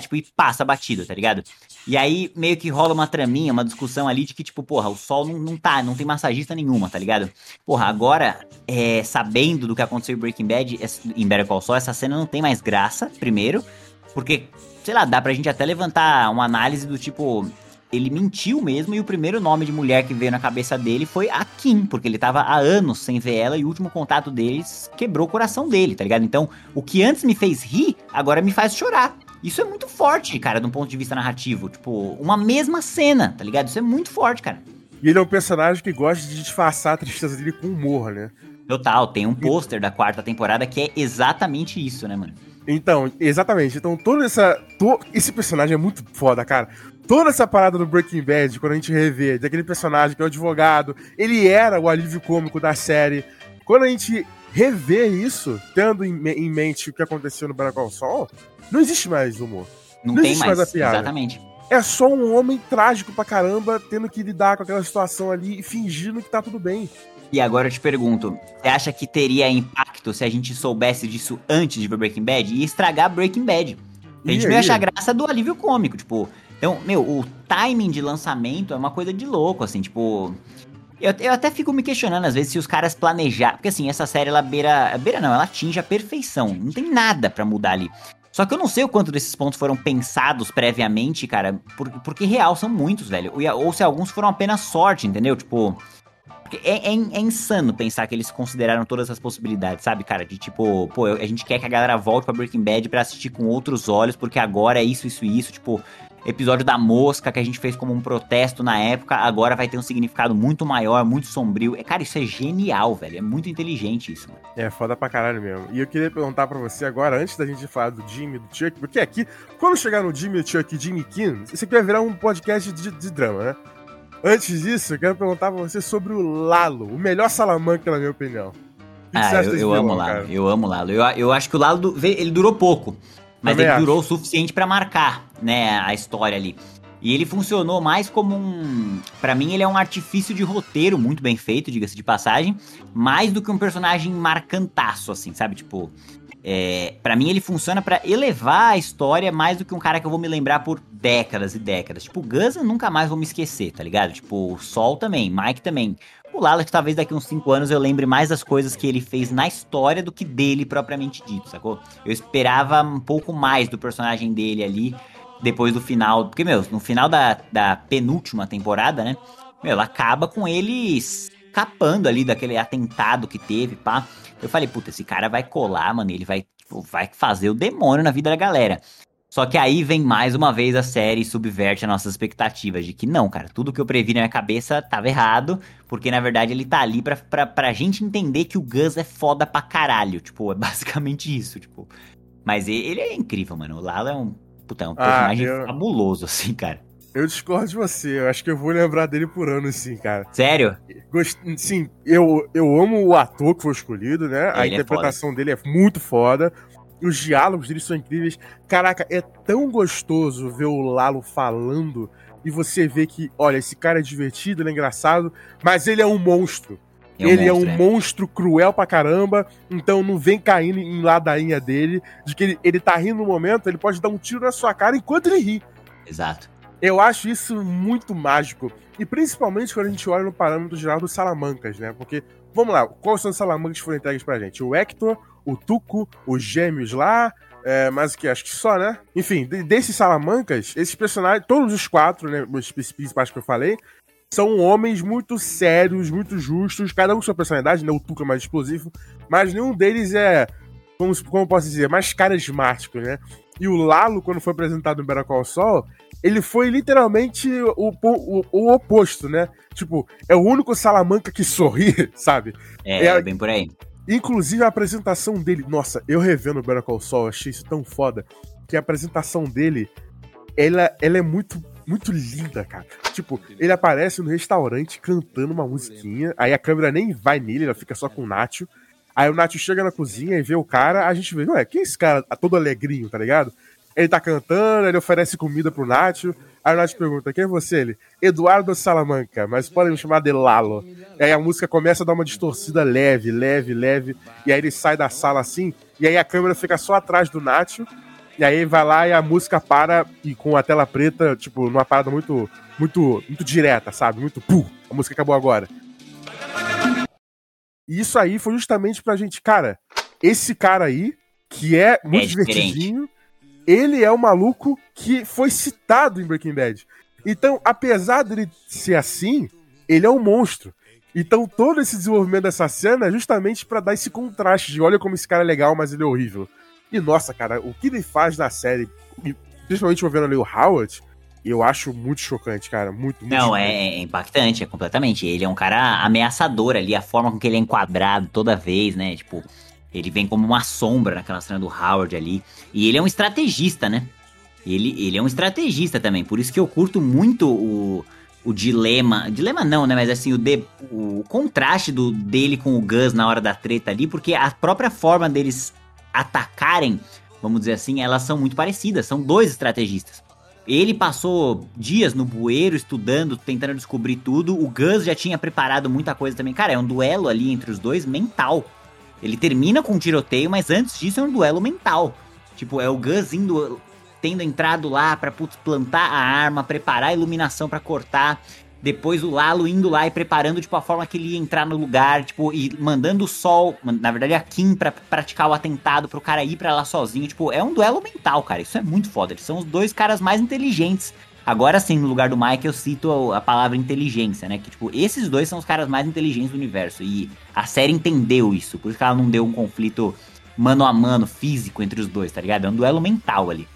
Tipo, e passa batido, tá ligado? E aí meio que rola uma traminha, uma discussão ali de que, tipo, porra, o sol não, não tá, não tem massagista nenhuma, tá ligado? Porra, agora, é, sabendo do que aconteceu em Breaking Bad, em Better Call Saul, essa cena não tem mais graça, primeiro, porque, sei lá, dá pra gente até levantar uma análise do tipo, ele mentiu mesmo e o primeiro nome de mulher que veio na cabeça dele foi a Kim, porque ele tava há anos sem ver ela e o último contato deles quebrou o coração dele, tá ligado? Então, o que antes me fez rir, agora me faz chorar. Isso é muito forte, cara, de um ponto de vista narrativo. Tipo, uma mesma cena, tá ligado? Isso é muito forte, cara. E ele é um personagem que gosta de disfarçar a tristeza dele com humor, né? Total, tem um pôster da quarta temporada que é exatamente isso, né, mano? Então, exatamente. Então, toda essa. To, esse personagem é muito foda, cara. Toda essa parada do Breaking Bad, quando a gente revê, daquele personagem que é o advogado, ele era o alívio cômico da série. Quando a gente revê isso, tendo em, em mente o que aconteceu no Better Call Saul, não existe mais humor. Não, não tem mais, mais a piada. Exatamente. É só um homem trágico pra caramba, tendo que lidar com aquela situação ali e fingindo que tá tudo bem. E agora eu te pergunto, você acha que teria impacto se a gente soubesse disso antes de ver Breaking Bad? e estragar Breaking Bad. A gente não ia achar graça do alívio cômico, tipo... Então, meu, o timing de lançamento é uma coisa de louco, assim, tipo... Eu, eu até fico me questionando às vezes se os caras planejar, porque assim, essa série ela beira, beira não, ela atinge a perfeição, não tem nada para mudar ali. Só que eu não sei o quanto desses pontos foram pensados previamente, cara, porque, porque real são muitos, velho. Ou, ou se alguns foram apenas sorte, entendeu? Tipo, é, é, é, insano pensar que eles consideraram todas as possibilidades, sabe, cara? De tipo, pô, a gente quer que a galera volte pra Breaking Bad pra assistir com outros olhos, porque agora é isso, isso e isso. Tipo, episódio da mosca que a gente fez como um protesto na época, agora vai ter um significado muito maior, muito sombrio. É, cara, isso é genial, velho. É muito inteligente isso, mano. É foda pra caralho mesmo. E eu queria perguntar pra você agora, antes da gente falar do Jimmy do Chuck, porque aqui, quando chegar no Jimmy, Chuck e Jimmy King, isso aqui vai virar um podcast de, de drama, né? Antes disso, eu quero perguntar pra você sobre o Lalo, o melhor Salamanca, na minha opinião. ah, eu, eu amo o Lalo, eu amo o Lalo. Eu, eu acho que o Lalo, ele durou pouco. Mas Também ele acho. durou o suficiente para marcar, né, a história ali. E ele funcionou mais como um. para mim, ele é um artifício de roteiro muito bem feito, diga-se de passagem. Mais do que um personagem marcantaço, assim, sabe? Tipo. É, para mim, ele funciona para elevar a história mais do que um cara que eu vou me lembrar por décadas e décadas. Tipo, eu nunca mais vou me esquecer, tá ligado? Tipo, o Sol também, Mike também. O Lala, que talvez daqui uns 5 anos eu lembre mais das coisas que ele fez na história do que dele propriamente dito, sacou? Eu esperava um pouco mais do personagem dele ali depois do final. Porque, meu, no final da, da penúltima temporada, né? Meu, ela acaba com ele escapando ali daquele atentado que teve, pá. Eu falei, puta, esse cara vai colar, mano, ele vai, vai fazer o demônio na vida da galera. Só que aí vem mais uma vez a série e subverte as nossas expectativas de que não, cara, tudo que eu previ na minha cabeça tava errado, porque na verdade ele tá ali pra, pra, pra gente entender que o Gus é foda pra caralho. Tipo, é basicamente isso, tipo. Mas ele é incrível, mano. O Lalo é um, puta, é um ah, personagem ah, eu... fabuloso, assim, cara. Eu discordo de você, eu acho que eu vou lembrar dele por anos, sim, cara. Sério? Gost... Sim, eu, eu amo o ator que foi escolhido, né? Ele a é interpretação é dele é muito foda. Os diálogos deles são incríveis. Caraca, é tão gostoso ver o Lalo falando e você vê que, olha, esse cara é divertido, ele é engraçado, mas ele é um monstro. É um ele monstro, é um é. monstro cruel pra caramba, então não vem caindo em ladainha dele, de que ele, ele tá rindo no momento, ele pode dar um tiro na sua cara enquanto ele ri. Exato. Eu acho isso muito mágico. E principalmente quando a gente olha no parâmetro geral dos Salamancas, né? Porque, vamos lá, quais são os Salamancas que foram entregues pra gente? O Hector, o Tuco, os gêmeos lá, é, mas o que? Acho que só, né? Enfim, desses Salamancas, esses personagens, todos os quatro, né, os principais que eu falei, são homens muito sérios, muito justos, cada um com sua personalidade, né? O Tuco é mais explosivo, mas nenhum deles é, como, como posso dizer, mais carismático, né? E o Lalo, quando foi apresentado no Better Call Saul, ele foi literalmente o, o, o, oposto, né? Tipo, é o único Salamanca que sorri, sabe? É, é bem por aí. Inclusive a apresentação dele, nossa, eu revendo o Better Call Saul, achei isso tão foda, que a apresentação dele, ela, ela é muito muito linda, cara. Tipo, ele aparece no restaurante cantando uma musiquinha, aí a câmera nem vai nele, ela fica só com o Nacho. Aí o Nacho chega na cozinha e vê o cara, a gente vê, ué, quem é esse cara todo alegrinho, tá ligado? Ele tá cantando, ele oferece comida pro Nacho. Aí Nacho pergunta, quem é você? Ele, Eduardo Salamanca, mas podem me chamar de Lalo. E aí a música começa a dar uma distorcida leve, leve, leve. E aí ele sai da sala assim, e aí a câmera fica só atrás do Nacho. E aí vai lá e a música para e com a tela preta, tipo, numa parada muito, muito, muito direta, sabe? Muito puh, a música acabou agora. E isso aí foi justamente pra gente, cara, esse cara aí, que é muito É divertidinho, ele é o maluco que foi citado em Breaking Bad. Então, apesar dele ser assim, ele é um monstro. Então, todo esse desenvolvimento dessa cena é justamente pra dar esse contraste de olha como esse cara é legal, mas ele é horrível. E nossa, cara, o que ele faz na série, principalmente envolvendo ali o Howard, eu acho muito chocante, cara. Muito, muito Não, chocante. é, é impactante, é completamente. Ele é um cara ameaçador ali, a forma com que ele é enquadrado toda vez, né? Tipo, ele vem como uma sombra naquela cena do Howard ali. E ele é um estrategista, né? Ele, ele é um estrategista também, por isso que eu curto muito o, o dilema. Dilema não, né? Mas assim, o, de- o contraste do, dele com o Gus na hora da treta ali, porque a própria forma deles atacarem, vamos dizer assim, elas são muito parecidas. São dois estrategistas. Ele passou dias no bueiro estudando, tentando descobrir tudo. O Gus já tinha preparado muita coisa também. Cara, é um duelo ali entre os dois mental. Ele termina com um tiroteio, mas antes disso é um duelo mental. Tipo, é o Gus indo, tendo entrado lá pra putz, plantar a arma, preparar a iluminação pra cortar. Depois o Lalo indo lá e preparando, tipo, a forma que ele ia entrar no lugar, tipo, e mandando o Sol, na verdade a Kim pra praticar o atentado pro cara ir pra lá sozinho. Tipo, é um duelo mental, cara. Isso é muito foda. Eles são os dois caras mais inteligentes. Agora sim, no lugar do Mike, eu cito a, palavra inteligência, né? Que, tipo, esses dois são os caras mais inteligentes do universo. E a série entendeu isso. Por isso que ela não deu um conflito mano a mano, físico entre os dois, tá ligado? É um duelo mental ali.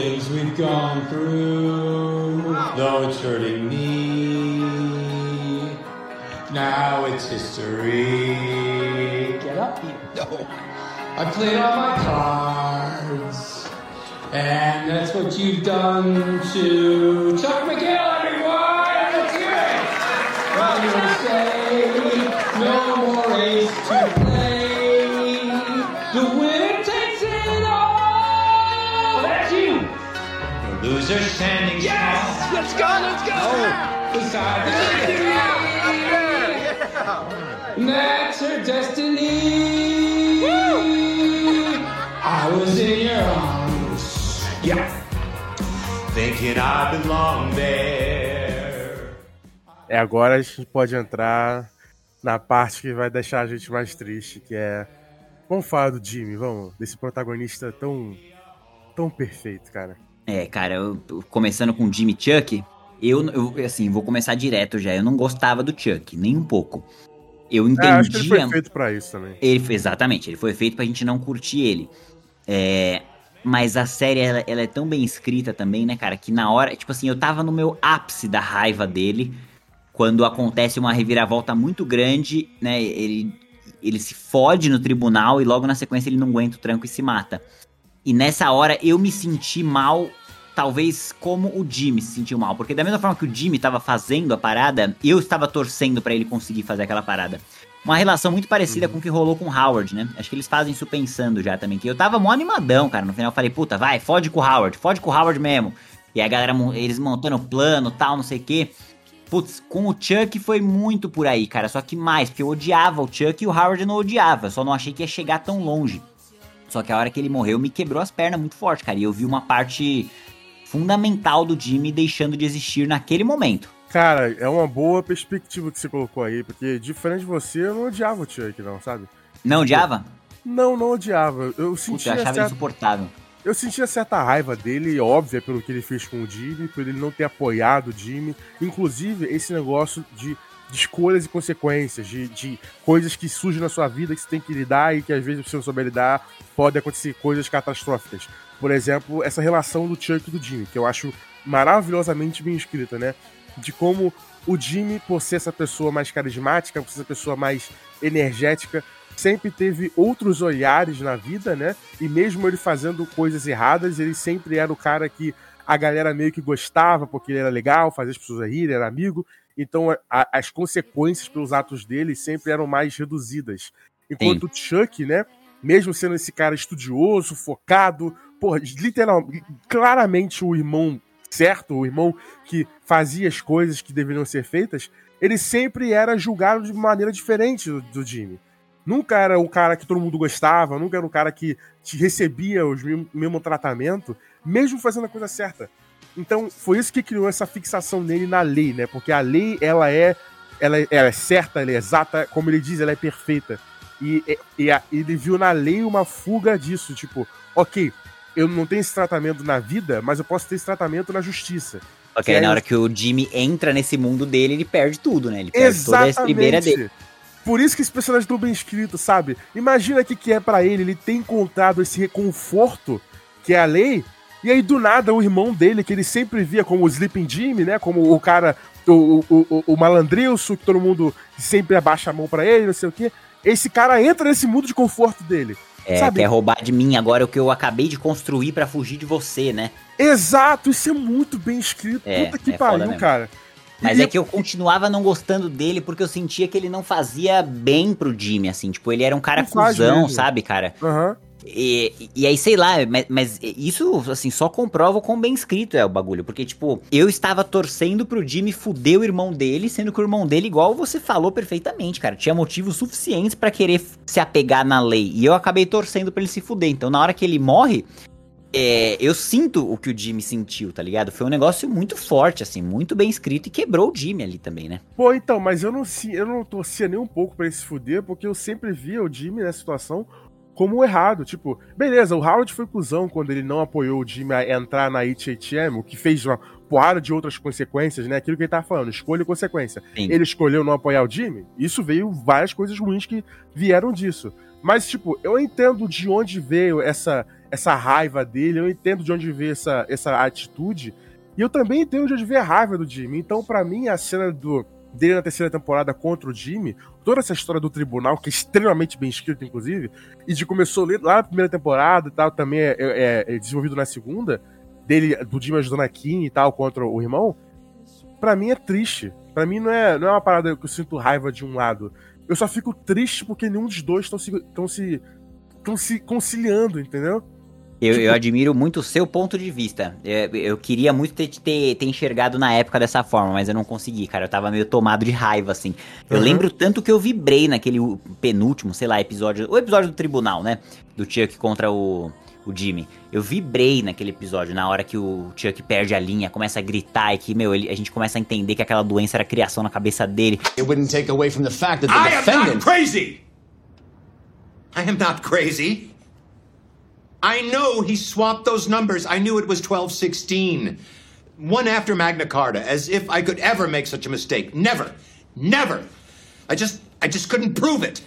Things we've gone through, though it's hurting me. Now it's history. Get up here. No. I played all my cards, and that's what you've done to Chuck McGill, everyone! Let's hear it! Well, you say no more ace to play. Loser standing Yes. Let's go. Let's go. Beside the And That's her destiny. I was in your arms. Yeah. thinking I belong there. É, agora a gente pode entrar na parte que vai deixar a gente mais triste, que é. Vamos falar do Jimmy, vamos. Desse protagonista tão. tão perfeito, cara. É, cara, eu, começando com o Jimmy Chuck, eu, eu, assim, vou começar direto já. Eu não gostava do Chuck, nem um pouco. Eu É, acho que ele entendia. foi feito pra isso também. Ele foi- exatamente, ele foi feito pra gente não curtir ele. É, mas a série, ela, ela é tão bem escrita também, né, cara, que na hora, tipo assim, eu tava no meu ápice da raiva dele, quando acontece uma reviravolta muito grande, né, ele, ele se fode no tribunal e logo na sequência ele não aguenta o tranco e se mata. E nessa hora eu me senti mal, talvez como o Jimmy se sentiu mal, porque da mesma forma que o Jimmy tava fazendo a parada, eu estava torcendo pra ele conseguir fazer aquela parada. Uma relação muito parecida com o que rolou com o Howard, né? Acho que eles fazem isso pensando já também. Que eu tava mó animadão, cara. No final eu falei, puta, vai, fode com o Howard, fode com o Howard mesmo. E a galera, eles montando plano tal, não sei o quê. Putz, com o Chuck foi muito por aí, cara. Só que mais, porque eu odiava o Chuck e o Howard não odiava. Só não achei que ia chegar tão longe. Só que a hora que ele morreu me quebrou as pernas muito forte, cara. E eu vi uma parte fundamental do Jimmy deixando de existir naquele momento. Cara, é uma boa perspectiva que você colocou aí, porque diferente de você, eu não odiava o Chuck, não, sabe? Não odiava? Não, não odiava. Eu Puta, eu sentia, achava certa, insuportável. eu sentia certa raiva dele, óbvia, pelo que ele fez com o Jimmy, por ele não ter apoiado o Jimmy. Inclusive, esse negócio de de escolhas e consequências, de, de coisas que surgem na sua vida que você tem que lidar e que às vezes você não souber lidar, podem acontecer coisas catastróficas. Por exemplo, essa relação do Chuck e do Jimmy, que eu acho maravilhosamente bem escrita, né? De como o Jimmy, por ser essa pessoa mais carismática, por ser essa pessoa mais energética, sempre teve outros olhares na vida, né? E mesmo ele fazendo coisas erradas, ele sempre era o cara que a galera meio que gostava, porque ele era legal, fazia as pessoas rirem, era amigo. Então a, as consequências pelos atos dele sempre eram mais reduzidas. Enquanto o Chuck, né? Mesmo sendo esse cara estudioso, focado, porra, literalmente, claramente o irmão certo, o irmão que fazia as coisas que deveriam ser feitas, ele sempre era julgado de maneira diferente do, do Jimmy. Nunca era o cara que todo mundo gostava, nunca era o cara que te recebia o mesmo, mesmo tratamento, mesmo fazendo a coisa certa. Então, foi isso que criou essa fixação nele na lei, né? Porque a lei, ela é, ela, é, ela é certa, ela é exata, como ele diz, ela é perfeita. E, e, e ele viu na lei uma fuga disso, tipo, ok, eu não tenho esse tratamento na vida, mas eu posso ter esse tratamento na justiça. Ok, aí, na hora que o Jimmy entra nesse mundo dele, ele perde tudo, né? Ele perde Exatamente. toda a primeira dele. Por isso que esse personagem estão bem escrito, sabe? Imagina o que, que é para ele, ele tem encontrado esse reconforto que é a lei, e aí do nada o irmão dele, que ele sempre via como o Sleeping Jimmy, né? Como o cara, o, o, o, o malandrilso, que todo mundo sempre abaixa a mão para ele, não sei o quê. Esse cara entra nesse mundo de conforto dele. É, sabe? quer roubar de mim agora o que eu acabei de construir para fugir de você, né? Exato, isso é muito bem escrito. É, Puta que é pariu, cara. Mas e é que eu continuava não gostando dele porque eu sentia que ele não fazia bem pro Jimmy, assim. Tipo, ele era um cara cuzão, sabe, cara? Aham. Uhum. E, e aí, sei lá, mas, mas, isso, assim, só comprova o quão bem escrito é o bagulho. Porque, tipo, eu estava torcendo pro Jimmy fuder o irmão dele, sendo que o irmão dele, igual você falou perfeitamente, cara, tinha motivos suficientes para querer se apegar na lei. E eu acabei torcendo pra ele se fuder. Então, na hora que ele morre, é, eu sinto o que o Jimmy sentiu, tá ligado? Foi um negócio muito forte, assim, muito bem escrito e quebrou o Jimmy ali também, né? Pô, então, mas eu não, eu não torcia nem um pouco para ele se fuder, porque eu sempre via o Jimmy nessa situação como errado. Tipo, beleza, o Howard foi cuzão quando ele não apoiou o Jimmy a entrar na HHM, o que fez uma porrada de outras consequências, né? Aquilo que ele tava falando, escolha e consequência. Sim. Ele escolheu não apoiar o Jimmy, isso veio várias coisas ruins que vieram disso. Mas, tipo, eu entendo de onde veio essa, essa raiva dele, eu entendo de onde veio essa, essa atitude, e eu também entendo de onde veio a raiva do Jimmy. Então, para mim, a cena do dele na terceira temporada contra o Jimmy, toda essa história do tribunal, que é extremamente bem escrita, inclusive, e de começou lá na primeira temporada e tal, também é, é, é desenvolvido na segunda, dele, do Jimmy ajudando a Kim e tal contra o irmão, para mim é triste. para mim não é, não é uma parada que eu sinto raiva de um lado. Eu só fico triste porque nenhum dos dois estão se, se, se conciliando, entendeu? Eu, tipo... eu, admiro muito o seu ponto de vista. Eu, eu queria muito ter, ter, ter, enxergado na época dessa forma, mas eu não consegui, cara. Eu tava meio tomado de raiva, assim. Eu uhum. lembro tanto que eu vibrei naquele penúltimo, sei lá, episódio. O episódio do tribunal, né? Do Chuck contra o, o Jimmy. Eu vibrei naquele episódio, na hora que o Chuck perde a linha, começa a gritar e que, meu, ele, a gente começa a entender que aquela doença era criação na cabeça dele. It wouldn't take away from the fact that the I defendant... am not crazy! I am not crazy! I know he swapped those numbers. I knew it was 1216. One after Magna Carta, as if I could ever make such a mistake. Never. Never. I just I just couldn't prove it.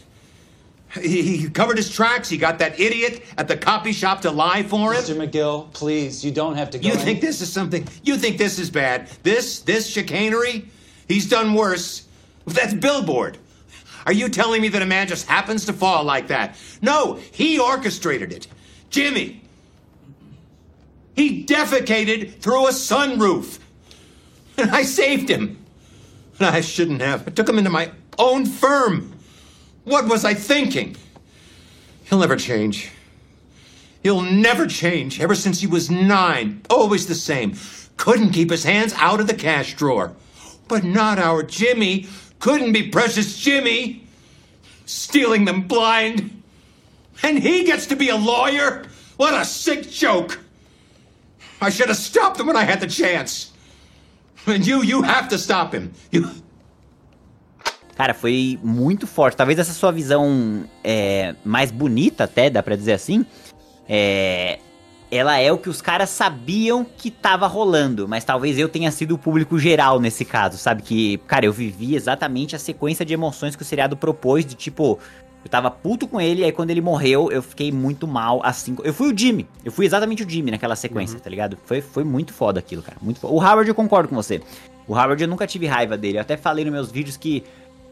He, he covered his tracks. He got that idiot at the copy shop to lie for him. Mr. McGill, please, you don't have to go. You in. think this is something? You think this is bad? This this chicanery? He's done worse. That's billboard. Are you telling me that a man just happens to fall like that? No, he orchestrated it. Jimmy. He defecated through a sunroof. And I saved him. And I shouldn't have. I took him into my own firm. What was I thinking? He'll never change. He'll never change. Ever since he was nine, always the same. Couldn't keep his hands out of the cash drawer. But not our Jimmy. Couldn't be precious Jimmy. Stealing them blind. And he gets to be a lawyer? What a sick joke! I should have stopped him when I had the chance. And you, you have to stop him. You... Cara, foi muito forte. Talvez essa sua visão é, mais bonita, até, dá pra dizer assim, é, ela é o que os caras sabiam que tava rolando, mas talvez eu tenha sido o público geral nesse caso, sabe? Que, cara, eu vivi exatamente a sequência de emoções que o seriado propôs, de tipo, eu tava puto com ele, aí quando ele morreu, eu fiquei muito mal, assim. Eu fui o Jimmy. Eu fui exatamente o Jimmy naquela sequência, Uhum. tá ligado? Foi, foi muito foda aquilo, cara. Muito foda. O Howard, eu concordo com você. O Howard, eu nunca tive raiva dele. Eu até falei nos meus vídeos que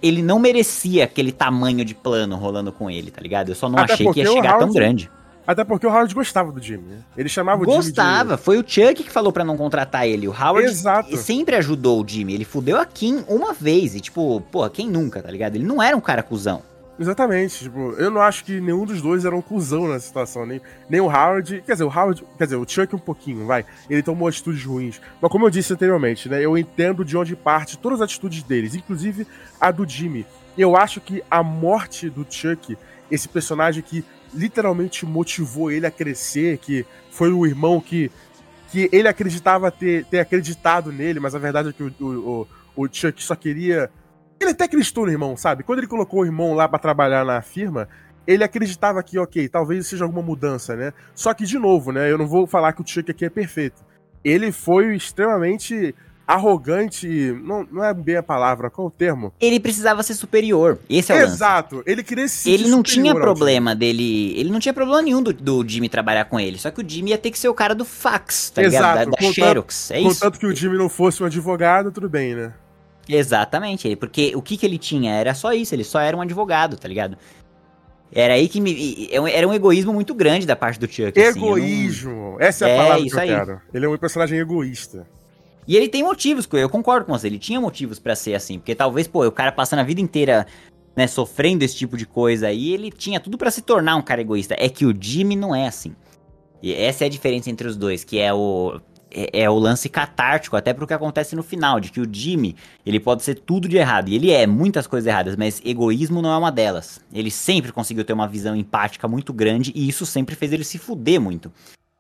ele não merecia aquele tamanho de plano rolando com ele, tá ligado? Eu só não Até achei que ia chegar tão Howard- grande. Até porque o Howard gostava do Jimmy, né? Ele chamava o Jimmy Gostava, foi o Chuck que falou pra não contratar ele. O Howard Exato. sempre ajudou o Jimmy. Ele fudeu a Kim uma vez. E, tipo, porra, quem nunca, tá ligado? Ele não era um cara cuzão. Exatamente. Tipo, eu não acho que nenhum dos dois era um cuzão nessa situação. Nem, nem o Howard... Quer dizer, o Howard... Quer dizer, o Chuck um pouquinho, vai. Ele tomou atitudes ruins. Mas como eu disse anteriormente, né? Eu entendo de onde parte todas as atitudes deles. Inclusive a do Jimmy. Eu acho que a morte do Chuck, esse personagem que literalmente motivou ele a crescer, que foi o irmão que, que ele acreditava ter, ter acreditado nele, mas a verdade é que o, o, o Chuck só queria. Ele até acreditou no irmão, sabe? Quando ele colocou o irmão lá pra trabalhar na firma, ele acreditava que, ok, talvez seja alguma mudança, né? Só que, de novo, né? Eu não vou falar que o Chuck aqui é perfeito. Ele foi extremamente arrogante. Não, não é bem a palavra, qual é o termo? Ele precisava ser superior. Esse é o lance. Exato, ele queria se Ele não tinha problema dele. Ele não tinha problema nenhum do, do Jimmy trabalhar com ele. Só que o Jimmy ia ter que ser o cara do fax, tá ligado? Da, da contanto- Xerox. É isso. Contanto que o Jimmy não fosse um advogado, tudo bem, né? Exatamente, porque o que, que ele tinha era só isso, ele só era um advogado, tá ligado? Era aí que me. e- Era um egoísmo muito grande da parte do Chuck. assim, eu não- Egoísmo. Essa é a É, palavra que eu aí. quero. Ele é um personagem egoísta. E ele tem motivos, eu concordo com você, ele tinha motivos pra ser assim, porque talvez, pô, o cara passando a vida inteira, né, sofrendo esse tipo de coisa aí, ele tinha tudo pra se tornar um cara egoísta. É que o Jimmy não é assim. E essa é a diferença entre os dois, que é o é, é o lance catártico, até pro que acontece no final, de que o Jimmy, ele pode ser tudo de errado, e ele é muitas coisas erradas, mas egoísmo não é uma delas. Ele sempre conseguiu ter uma visão empática muito grande, e isso sempre fez ele se fuder muito.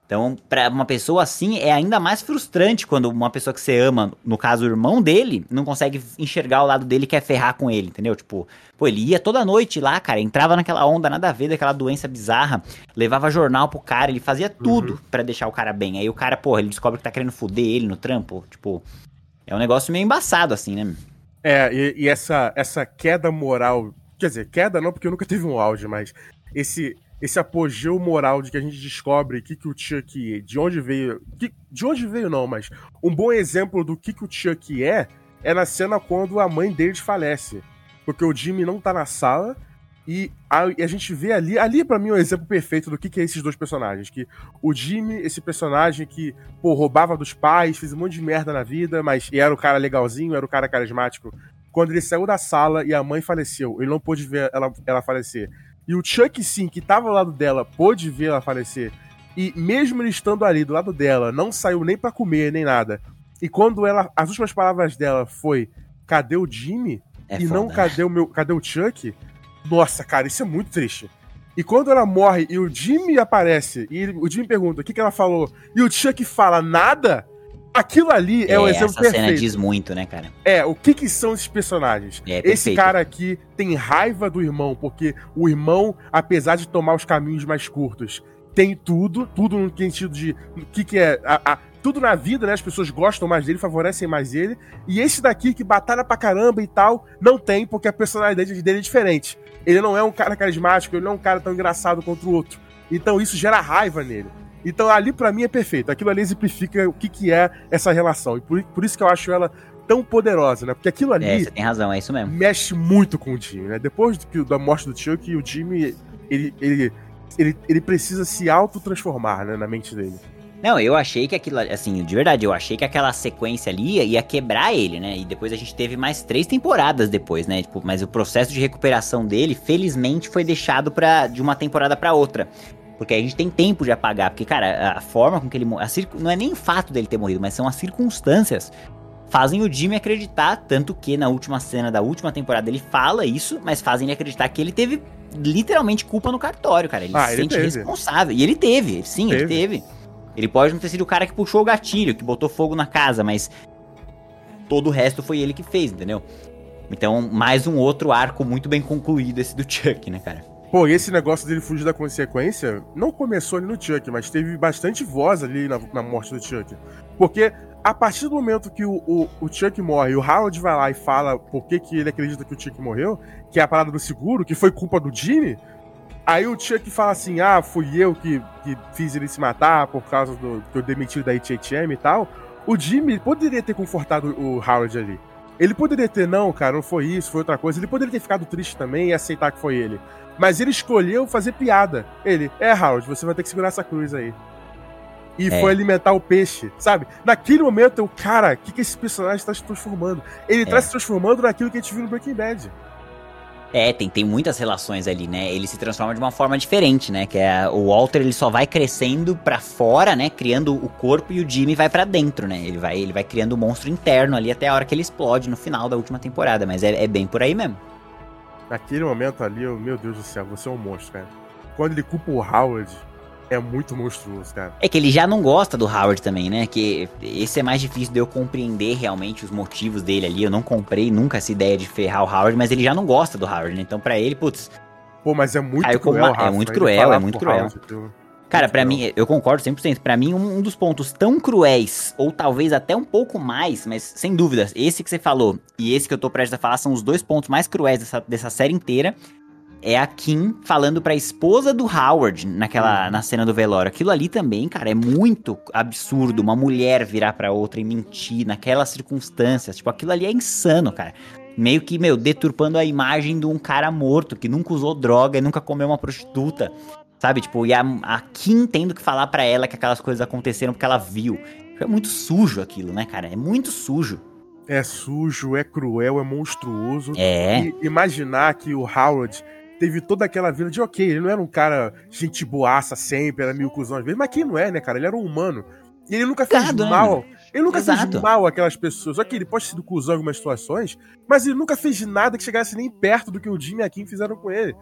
Então, pra uma pessoa assim, é ainda mais frustrante quando uma pessoa que você ama, no caso o irmão dele, não consegue enxergar o lado dele e quer ferrar com ele, entendeu? Tipo, pô, ele ia toda noite lá, cara, entrava naquela onda nada a ver daquela doença bizarra, levava jornal pro cara, ele fazia tudo pra deixar o cara bem. Aí o cara, pô, ele descobre que tá querendo fuder ele no trampo, tipo, é um negócio meio embaçado assim, né? É, e, e essa, essa queda moral. Quer dizer, queda não, porque eu nunca tive um auge, mas esse, esse apogeu moral de que a gente descobre que, que o Chuck. De onde veio. que- de onde veio, não, mas. Um bom exemplo do que, que o Chuck é é na cena quando a mãe deles falece. Porque o Jimmy não tá na sala. E a, e a gente vê ali, ali pra mim é um exemplo perfeito do que, que é esses dois personagens. Que o Jimmy, esse personagem que, pô, roubava dos pais, fez um monte de merda na vida, mas era o cara legalzinho, era o cara carismático. Quando ele saiu da sala e a mãe faleceu, ele não pôde ver ela, ela falecer. E o Chuck, sim, que tava ao lado dela, pôde ver ela falecer. E mesmo ele estando ali do lado dela, não saiu nem pra comer, nem nada. E quando ela. As últimas palavras dela foi: Cadê o Jimmy? É e foda, não cadê o meu. Cadê o Chuck? Nossa, cara, isso é muito triste. E quando ela morre e o Jimmy aparece, e o Jimmy pergunta o que, que ela falou, e o Chuck fala nada, aquilo ali é, o exemplo essa perfeito. cena diz muito, né, cara? É, o que que são esses personagens? É, Esse cara aqui tem raiva do irmão, porque o irmão, apesar de tomar os caminhos mais curtos, tem tudo, tudo no sentido de o que que é, a- a- tudo na vida, né? As pessoas gostam mais dele, favorecem mais ele. E esse daqui que batalha pra caramba e tal, não tem, porque a personalidade dele é diferente. Ele não é um cara carismático, ele não é um cara tão engraçado quanto o outro. Então isso gera raiva nele. Então ali pra mim é perfeito. Aquilo ali exemplifica o que que é essa relação. E por, por isso que eu acho ela tão poderosa, né? Porque aquilo ali É, você tem razão, é isso mesmo. mexe muito com o Jimmy, né? Depois do da morte do Chuck, o Jimmy, ele, ele, ele, ele precisa se autotransformar, né, na mente dele. Não, eu achei que aquilo, assim, de verdade, eu achei que aquela sequência ali ia, quebrar ele, né? E depois a gente teve mais três temporadas depois, né? Tipo, mas o processo de recuperação dele, felizmente, foi deixado pra, de uma temporada pra outra. Porque a gente tem tempo de apagar. Porque, cara, a forma com que ele morreu. Não é nem o fato dele ter morrido, mas são as circunstâncias. Fazem o Jimmy acreditar, tanto que na última cena da última temporada ele fala isso, mas fazem ele acreditar que ele teve literalmente culpa no cartório, cara. Ele Ah, se ele sente teve. responsável. E ele teve, sim, ele Teve. teve. Ele pode não ter sido o cara que puxou o gatilho, que botou fogo na casa, mas todo o resto foi ele que fez, entendeu? Então, mais um outro arco muito bem concluído esse do Chuck, né, cara? Pô, esse negócio dele fugir da consequência não começou ali no Chuck, mas teve bastante voz ali na, na morte do Chuck. Porque a partir do momento que o, o, o, Chuck morre, o Howard vai lá e fala por que, que ele acredita que o Chuck morreu, que é a parada do seguro, que foi culpa do Jimmy. Aí o Chuck fala assim: ah, fui eu que, que fiz ele se matar por causa do que eu demiti da HHM e tal. O Jimmy poderia ter confortado o Howard ali. Ele poderia ter, não, cara, não foi isso, foi outra coisa. Ele poderia ter ficado triste também e aceitar que foi ele. Mas ele escolheu fazer piada. Ele, é, Howard, você vai ter que segurar essa cruz aí. E é. foi alimentar o peixe, sabe? Naquele momento, eu, cara, o que, que esse personagem está se transformando? Ele está é. se transformando naquilo que a gente viu no Breaking Bad. É, tem, tem muitas relações ali, né? Ele se transforma de uma forma diferente, né? Que é o Walter, ele só vai crescendo para fora, né? Criando o corpo e o Jimmy vai para dentro, né? Ele vai, ele vai criando o um monstro interno ali até a hora que ele explode no final da última temporada. Mas é, é bem por aí mesmo. Naquele momento ali, eu, meu Deus do céu, você é um monstro, cara. Quando ele culpa o Howard, é muito monstruoso, cara. É que ele já não gosta do Howard também, né? Que esse é mais difícil de eu compreender realmente os motivos dele ali. Eu não comprei nunca essa ideia de ferrar o Howard, mas ele já não gosta do Howard, né? Então para ele, putz. Pô, mas é muito cruel, uma... Rafa, É muito cruel, é muito cruel. Howard, Cara, para mim, eu concordo 100%. Para mim, um, dos pontos tão cruéis, ou talvez até um pouco mais, mas sem dúvidas, esse que você falou e esse que eu tô prestes a falar são os dois pontos mais cruéis dessa, dessa série inteira é a Kim falando pra esposa do Howard naquela uhum. na cena do velório. Aquilo ali também, cara, é muito absurdo. Uma mulher virar pra outra e mentir naquelas circunstâncias. Tipo, aquilo ali é insano, cara. Meio que, meu, deturpando a imagem de um cara morto que nunca usou droga e nunca comeu uma prostituta. Sabe? Tipo, e a, a Kim tendo que falar para ela que aquelas coisas aconteceram porque ela viu. É muito sujo aquilo, né, cara? É muito sujo. É sujo, é cruel, é monstruoso. É. E imaginar que o Howard teve toda aquela vida de, ok, ele não era um cara gente boaça sempre, era mil cuzão às vezes, mas quem não é, né, cara? Ele era um humano. E ele nunca fez Gado, mal. Né? Ele nunca Exato. fez mal àquelas pessoas. Ok, ele pode ser do cuzão em algumas situações, mas ele nunca fez nada que chegasse nem perto do que o Jimmy e a Kim fizeram com ele.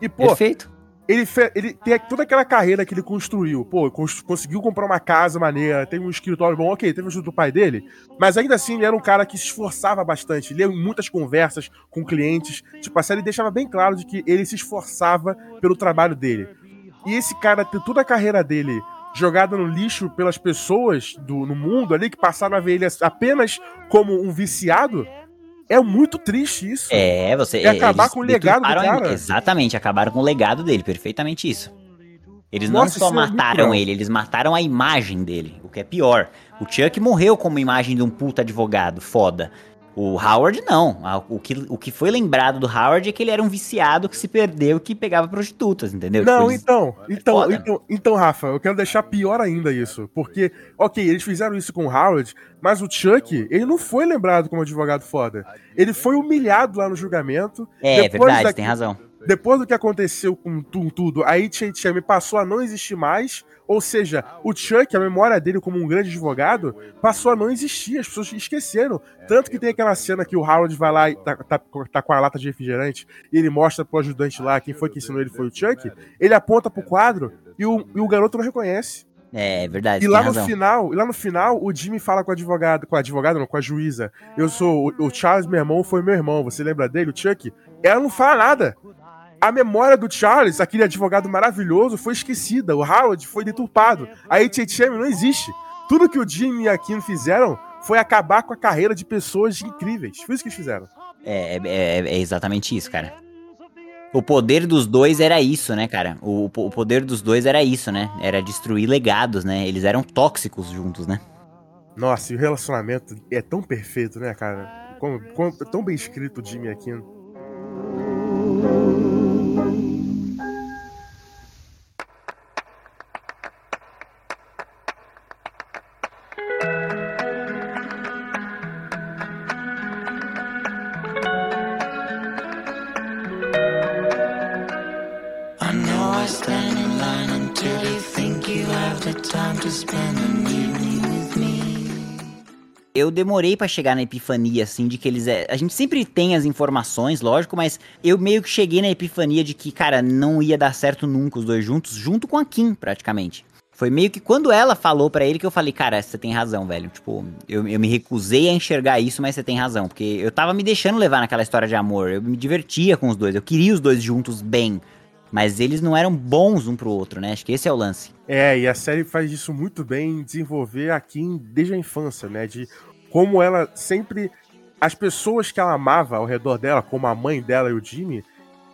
E, pô, Perfeito ele, ele tem toda aquela carreira que ele construiu. Pô, cons, conseguiu comprar uma casa maneira, tem um escritório bom, ok, teve ajuda do pai dele, mas ainda assim ele era um cara que se esforçava bastante, leu muitas conversas com clientes. Tipo, a série deixava bem claro de que ele se esforçava pelo trabalho dele. E esse cara ter toda a carreira dele jogada no lixo pelas pessoas do, no mundo ali que passaram a ver ele apenas como um viciado é muito triste isso. É, você. É acabar com o legado do cara. Exatamente, acabaram com o legado dele, perfeitamente isso. Eles Nossa, não só é mataram é ele, eles mataram a imagem dele, o que é pior. O Chuck morreu como imagem de um puta advogado, foda. O Howard não. O que, o que foi lembrado do Howard é que ele era um viciado que se perdeu que pegava prostitutas, entendeu? Não, tipo, então, é então, então, então, Rafa, eu quero deixar pior ainda isso. Porque, ok, eles fizeram isso com o Howard, mas o Chuck, ele não foi lembrado como advogado foda. Ele foi humilhado lá no julgamento. É, verdade, da... tem razão. Depois do que aconteceu com tudo, a HHM passou a não existir mais ou seja, o Chuck, a memória dele como um grande advogado, passou a não existir, as pessoas esqueceram. Tanto que tem aquela cena que o Howard vai lá e tá, tá, tá com a lata de refrigerante e ele mostra pro ajudante lá quem foi que ensinou ele foi o Chuck. Ele aponta pro quadro e o, e o garoto não reconhece. É, é verdade. E lá no razão. final, lá no final, o Jimmy fala com a advogada, com a advogada, não, com a juíza. Eu sou o, o Charles, meu irmão, foi meu irmão. Você lembra dele, o Chuck? Ela não fala nada a memória do Charles, aquele advogado maravilhoso, foi esquecida. O Howard foi deturpado. A HHM não existe. Tudo que o Jimmy e a Kim fizeram foi acabar com a carreira de pessoas incríveis. Foi isso que eles fizeram. É, é, é, é exatamente isso, cara. O poder dos dois era isso, né, cara? O, o poder dos dois era isso, né? Era destruir legados, né? Eles eram tóxicos juntos, né? Nossa, e o relacionamento é tão perfeito, né, cara? Como, como, tão bem escrito o Jimmy e eu demorei para chegar na epifania, assim, de que eles. É... A gente sempre tem as informações, lógico, mas eu meio que cheguei na epifania de que, cara, não ia dar certo nunca os dois juntos, junto com a Kim, praticamente. Foi meio que quando ela falou para ele que eu falei, cara, você tem razão, velho. Tipo, eu, eu me recusei a enxergar isso, mas você tem razão. Porque eu tava me deixando levar naquela história de amor. Eu me divertia com os dois. Eu queria os dois juntos bem. Mas eles não eram bons um pro outro, né? Acho que esse é o lance. É, e a série faz isso muito bem em desenvolver a Kim desde a infância, né? De como ela sempre. As pessoas que ela amava ao redor dela, como a mãe dela e o Jimmy,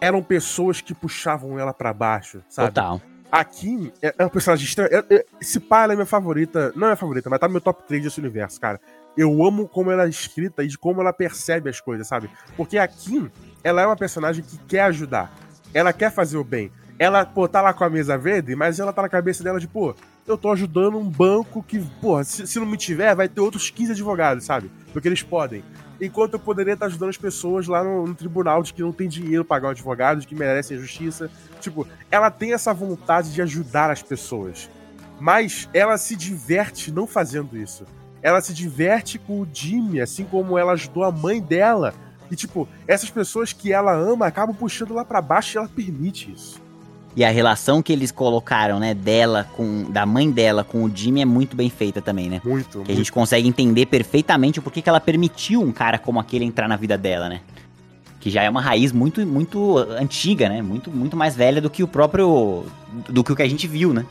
eram pessoas que puxavam ela para baixo, sabe? Total. A Kim é é uma personagem estranha. é- é- Esse pai ela é minha favorita. Não é minha favorita, mas tá no meu top 3 desse universo, cara. Eu amo como ela é escrita e de como ela percebe as coisas, sabe? Porque a Kim, ela é uma personagem que quer ajudar. Ela quer fazer o bem. Ela, pô, tá lá com a mesa verde, mas ela tá na cabeça dela de, pô, eu tô ajudando um banco que, pô, se, se não me tiver, vai ter outros 15 advogados, sabe? Porque eles podem. Enquanto eu poderia estar ajudando as pessoas lá no, no tribunal de que não tem dinheiro pra pagar um advogado, de que merecem a justiça. Tipo, ela tem essa vontade de ajudar as pessoas. Mas ela se diverte não fazendo isso. Ela se diverte com o Jimmy, assim como ela ajudou a mãe dela. E, tipo, essas pessoas que ela ama acabam puxando lá pra baixo e ela permite isso. E a relação que eles colocaram, né, dela com. da mãe dela com o Jimmy é muito bem feita também, né? Muito, Que a gente consegue entender perfeitamente o porquê que ela permitiu um cara como aquele entrar na vida dela, né? Que já é uma raiz muito, muito antiga, né? Muito, muito mais velha do que o próprio. do que o que a gente viu, né?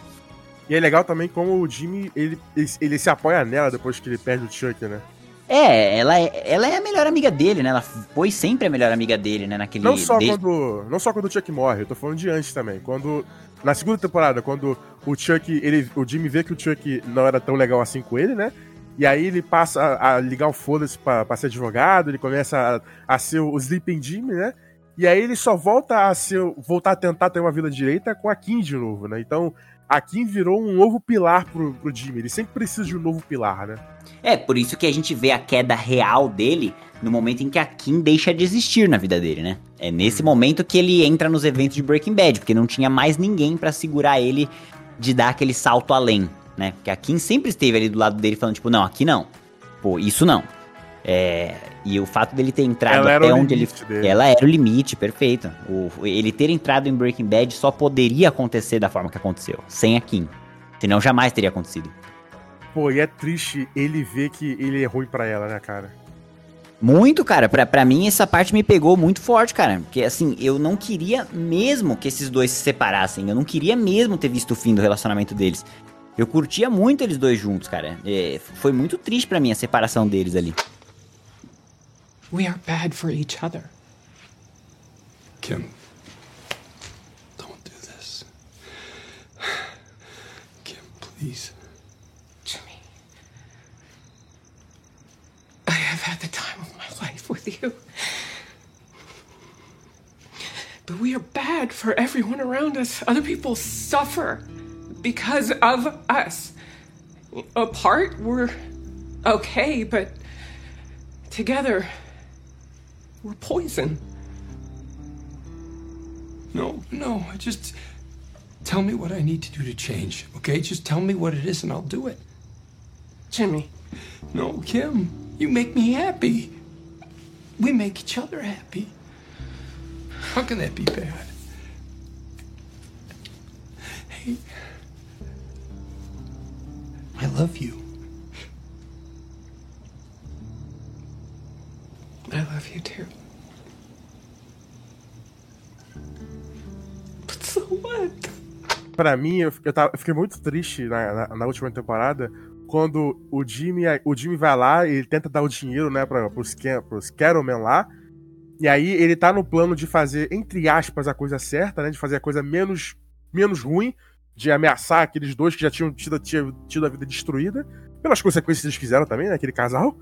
E é legal também como o Jimmy, ele, ele, ele se apoia nela depois que ele perde o Chuck, né? É, ela é, ela é a melhor amiga dele, né? Ela foi sempre a melhor amiga dele, né? Naquele. Não só, desde- quando, não só quando o Chuck morre, eu tô falando de antes também. Quando. Na segunda temporada, quando o Chuck. Ele, o Jimmy vê que o Chuck não era tão legal assim com ele, né? E aí ele passa a, a ligar o foda-se pra, pra ser advogado, ele começa a, a ser o Sleeping Jimmy, né? E aí ele só volta a ser. voltar a tentar ter uma vida direita com a Kim de novo, né? Então. A Kim virou um novo pilar pro, pro Jimmy. Ele sempre precisa de um novo pilar, né? É, por isso que a gente vê a queda real dele no momento em que a Kim deixa de existir na vida dele, né? É nesse momento que ele entra nos eventos de Breaking Bad, porque não tinha mais ninguém pra segurar ele de dar aquele salto além, né? Porque a Kim sempre esteve ali do lado dele falando, tipo, não, aqui não. Pô, isso não. É, e o fato dele ter entrado Ela até onde ele. dele. Ela era o limite, perfeito. O, ele ter entrado em Breaking Bad só poderia acontecer da forma que aconteceu, sem a Kim. Senão jamais teria acontecido. Pô, e é triste ele ver que ele é ruim pra ela, né, cara? Muito, cara. Pra, pra mim, essa parte me pegou muito forte, cara. Porque, assim, eu não queria mesmo que esses dois se separassem. Eu não queria mesmo ter visto o fim do relacionamento deles. Eu curtia muito eles dois juntos, cara. É, foi muito triste pra mim a separação deles ali. We are bad for each other. Kim, don't do this. Kim, please. Jimmy. I have had the time of my life with you. But we are bad for everyone around us. Other people suffer because of us. Apart, we're okay, but together, we're poison. No, no, just tell me what I need to do to change, okay? Just tell me what it is and I'll do it. Jimmy, No, Kim, you make me happy. We make each other happy. How can that be bad? Hey, I love you. I love you too. So what? Pra mim, eu, eu, tava- eu fiquei muito triste na, na, na última temporada quando o Jimmy, o Jimmy vai lá e tenta dar o dinheiro, né, pra, pros, pros Cattlemen lá. E aí ele tá no plano de fazer, entre aspas, a coisa certa, né? De fazer a coisa menos, menos ruim, de ameaçar aqueles dois que já tinham tido, tinham tido a vida destruída, pelas consequências que eles fizeram também, né? Aquele casal.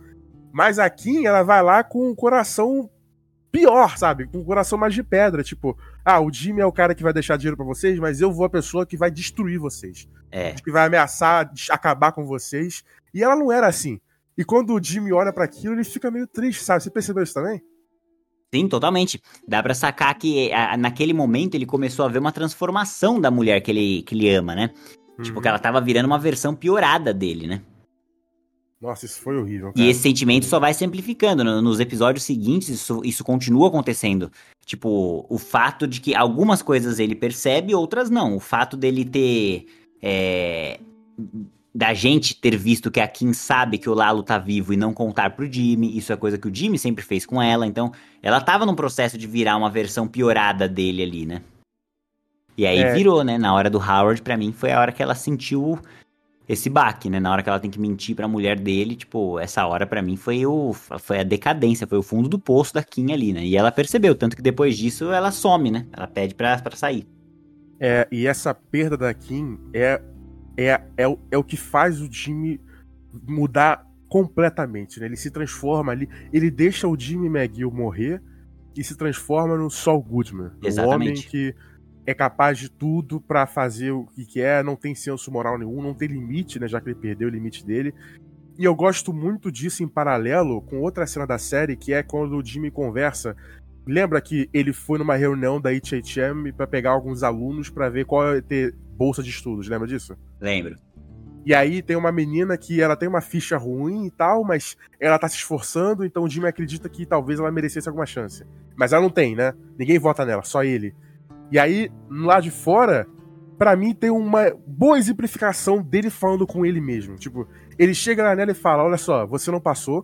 Mas a Kim, ela vai lá com um coração pior, sabe? Com um coração mais de pedra. Tipo, ah, o Jimmy é o cara que vai deixar dinheiro pra vocês, mas eu vou a pessoa que vai destruir vocês. É. Que vai ameaçar, acabar com vocês. E ela não era assim. E quando o Jimmy olha pra aquilo, ele fica meio triste, sabe? Você percebeu isso também? Sim, totalmente. Dá pra sacar que a- naquele momento ele começou a ver uma transformação da mulher que ele, que ele ama, né? Tipo, que ela tava virando uma versão piorada dele, né? Nossa, isso foi horrível. E cara. esse sentimento só vai se amplificando. No- Nos episódios seguintes, isso, isso continua acontecendo. Tipo, o fato de que algumas coisas ele percebe, outras não. O fato dele ter. é, da gente ter visto que a Kim sabe que o Lalo tá vivo e não contar pro Jimmy. Isso é coisa que o Jimmy sempre fez com ela. Então, ela tava num processo de virar uma versão piorada dele ali, né? E aí É. virou, né? Na hora do Howard, pra mim, foi a hora que ela sentiu esse baque, né? Na hora que ela tem que mentir pra mulher dele, tipo, essa hora pra mim foi o foi a decadência, foi o fundo do poço da Kim ali, né? E ela percebeu, tanto que depois disso ela some, né? Ela pede pra, pra sair. É, e essa perda da Kim é, é, é, o- é o que faz o Jimmy mudar completamente, né? Ele se transforma ali, ele deixa o Jimmy McGill morrer e se transforma no Saul Goodman. Um homem Exatamente. que é capaz de tudo pra fazer o que quer, não tem senso moral nenhum, não tem limite, né? Já que ele perdeu o limite dele. E eu gosto muito disso em paralelo com outra cena da série, que é quando o Jimmy conversa Lembra que ele foi numa reunião da HHM pra pegar alguns alunos pra ver qual ia ter bolsa de estudos, lembra disso? Lembro. E aí tem uma menina que ela tem uma ficha ruim e tal, mas ela tá se esforçando, então o Jimmy acredita que talvez ela merecesse alguma chance. Mas ela não tem, né? Ninguém vota nela, só ele. E aí, lá de fora, pra mim tem uma boa exemplificação dele falando com ele mesmo. Tipo, ele chega lá nela e fala: Olha só, você não passou.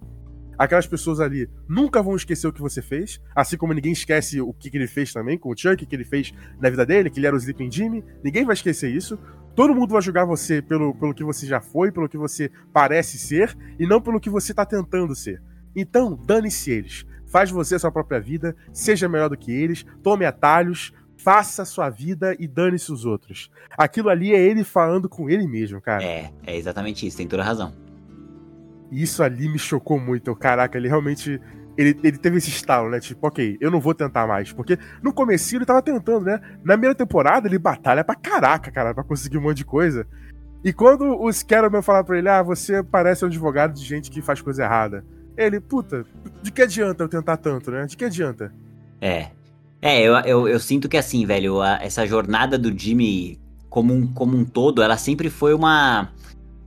Aquelas pessoas ali nunca vão esquecer o que você fez, assim como ninguém esquece o que, que ele fez também com o Chuck, que ele fez na vida dele, que ele era o Sleeping Jimmy. Ninguém vai esquecer isso. Todo mundo vai julgar você pelo, pelo que você já foi, pelo que você parece ser, e não pelo que você tá tentando ser. Então, dane-se eles. Faz você a sua própria vida, seja melhor do que eles, tome atalhos, faça a sua vida e dane-se os outros. Aquilo ali é ele falando com ele mesmo, cara. É, é exatamente isso, tem toda razão. Isso ali me chocou muito. Caraca, ele realmente. Ele, ele teve esse estalo, né? Tipo, ok, eu não vou tentar mais. Porque no começo ele tava tentando, né? Na primeira temporada ele batalha pra caraca, cara, pra conseguir um monte de coisa. E quando os Caramel falaram pra ele, ah, você parece um advogado de gente que faz coisa errada. Ele, puta, de que adianta eu tentar tanto, né? De que adianta? É. É, eu, eu, eu sinto que assim, velho, a- essa jornada do Jimmy como um, como um todo, ela sempre foi uma.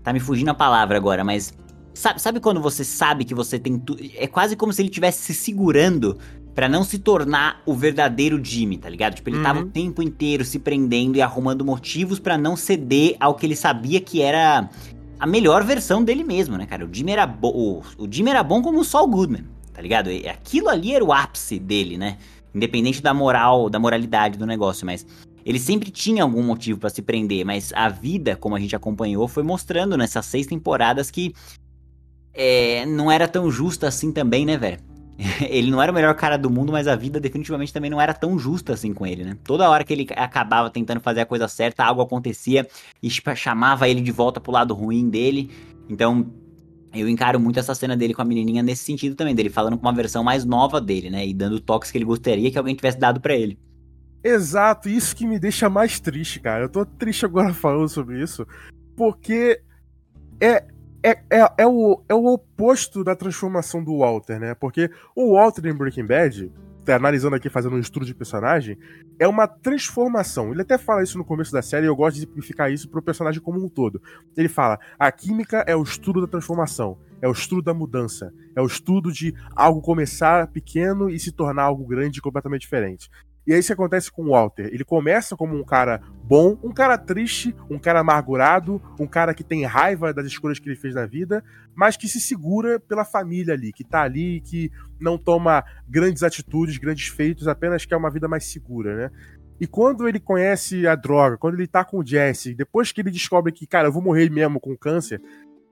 Tá me fugindo a palavra agora, mas. Sabe, sabe quando você sabe que você tem tudo. É quase como se ele estivesse se segurando pra não se tornar o verdadeiro Jimmy, tá ligado? Tipo, ele tava Uhum. o tempo inteiro se prendendo e arrumando motivos pra não ceder ao que ele sabia que era a melhor versão dele mesmo, né, cara? O Jimmy era, bo o, Jimmy era bom como o Saul Goodman, tá ligado? Aquilo ali era o ápice dele, né? Independente da moral, da moralidade do negócio, mas ele sempre tinha algum motivo pra se prender, mas a vida, como a gente acompanhou, foi mostrando nessas seis temporadas que é, não era tão justa assim também, né, velho? Ele não era o melhor cara do mundo, mas a vida definitivamente também não era tão justa assim com ele, né? Toda hora que ele acabava tentando fazer a coisa certa, algo acontecia e tipo, chamava ele de volta pro lado ruim dele. Então, eu encaro muito essa cena dele com a menininha nesse sentido também, dele falando com uma versão mais nova dele, né? E dando toques que ele gostaria que alguém tivesse dado pra ele. Exato, isso que me deixa mais triste, cara. Eu tô triste agora falando sobre isso, porque é, é, é, é, o, é o oposto da transformação do Walter, né? Porque o Walter em Breaking Bad, analisando aqui, fazendo um estudo de personagem, é uma transformação. Ele até fala isso no começo da série e eu gosto de simplificar isso pro personagem como um todo. Ele fala: a química é o estudo da transformação, é o estudo da mudança, é o estudo de algo começar pequeno e se tornar algo grande e completamente diferente. E é isso acontece com o Walter. Ele começa como um cara bom, um cara triste, um cara amargurado, um cara que tem raiva das escolhas que ele fez na vida, mas que se segura pela família ali, que tá ali, que não toma grandes atitudes, grandes feitos, apenas quer uma vida mais segura, né? E quando ele conhece a droga, quando ele tá com o Jesse, depois que ele descobre que, cara, eu vou morrer mesmo com câncer,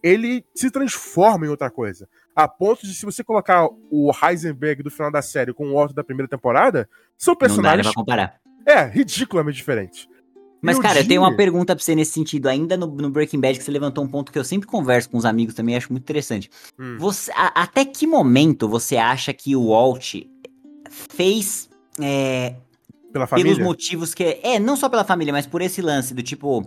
ele se transforma em outra coisa. A ponto de, se você colocar o Heisenberg do final da série com o Otto da primeira temporada, são Não dá né, personagens. comparar. É, ridiculamente diferentes. Mas, cara, eu tenho uma pergunta pra você nesse sentido. Ainda no, no Breaking Bad, que você levantou um ponto que eu sempre converso com os amigos também, acho muito interessante. Hum. Você, a- até que momento você acha que o Walt fez é, Pela pelos família. motivos que. É, não só pela família, mas por esse lance do tipo.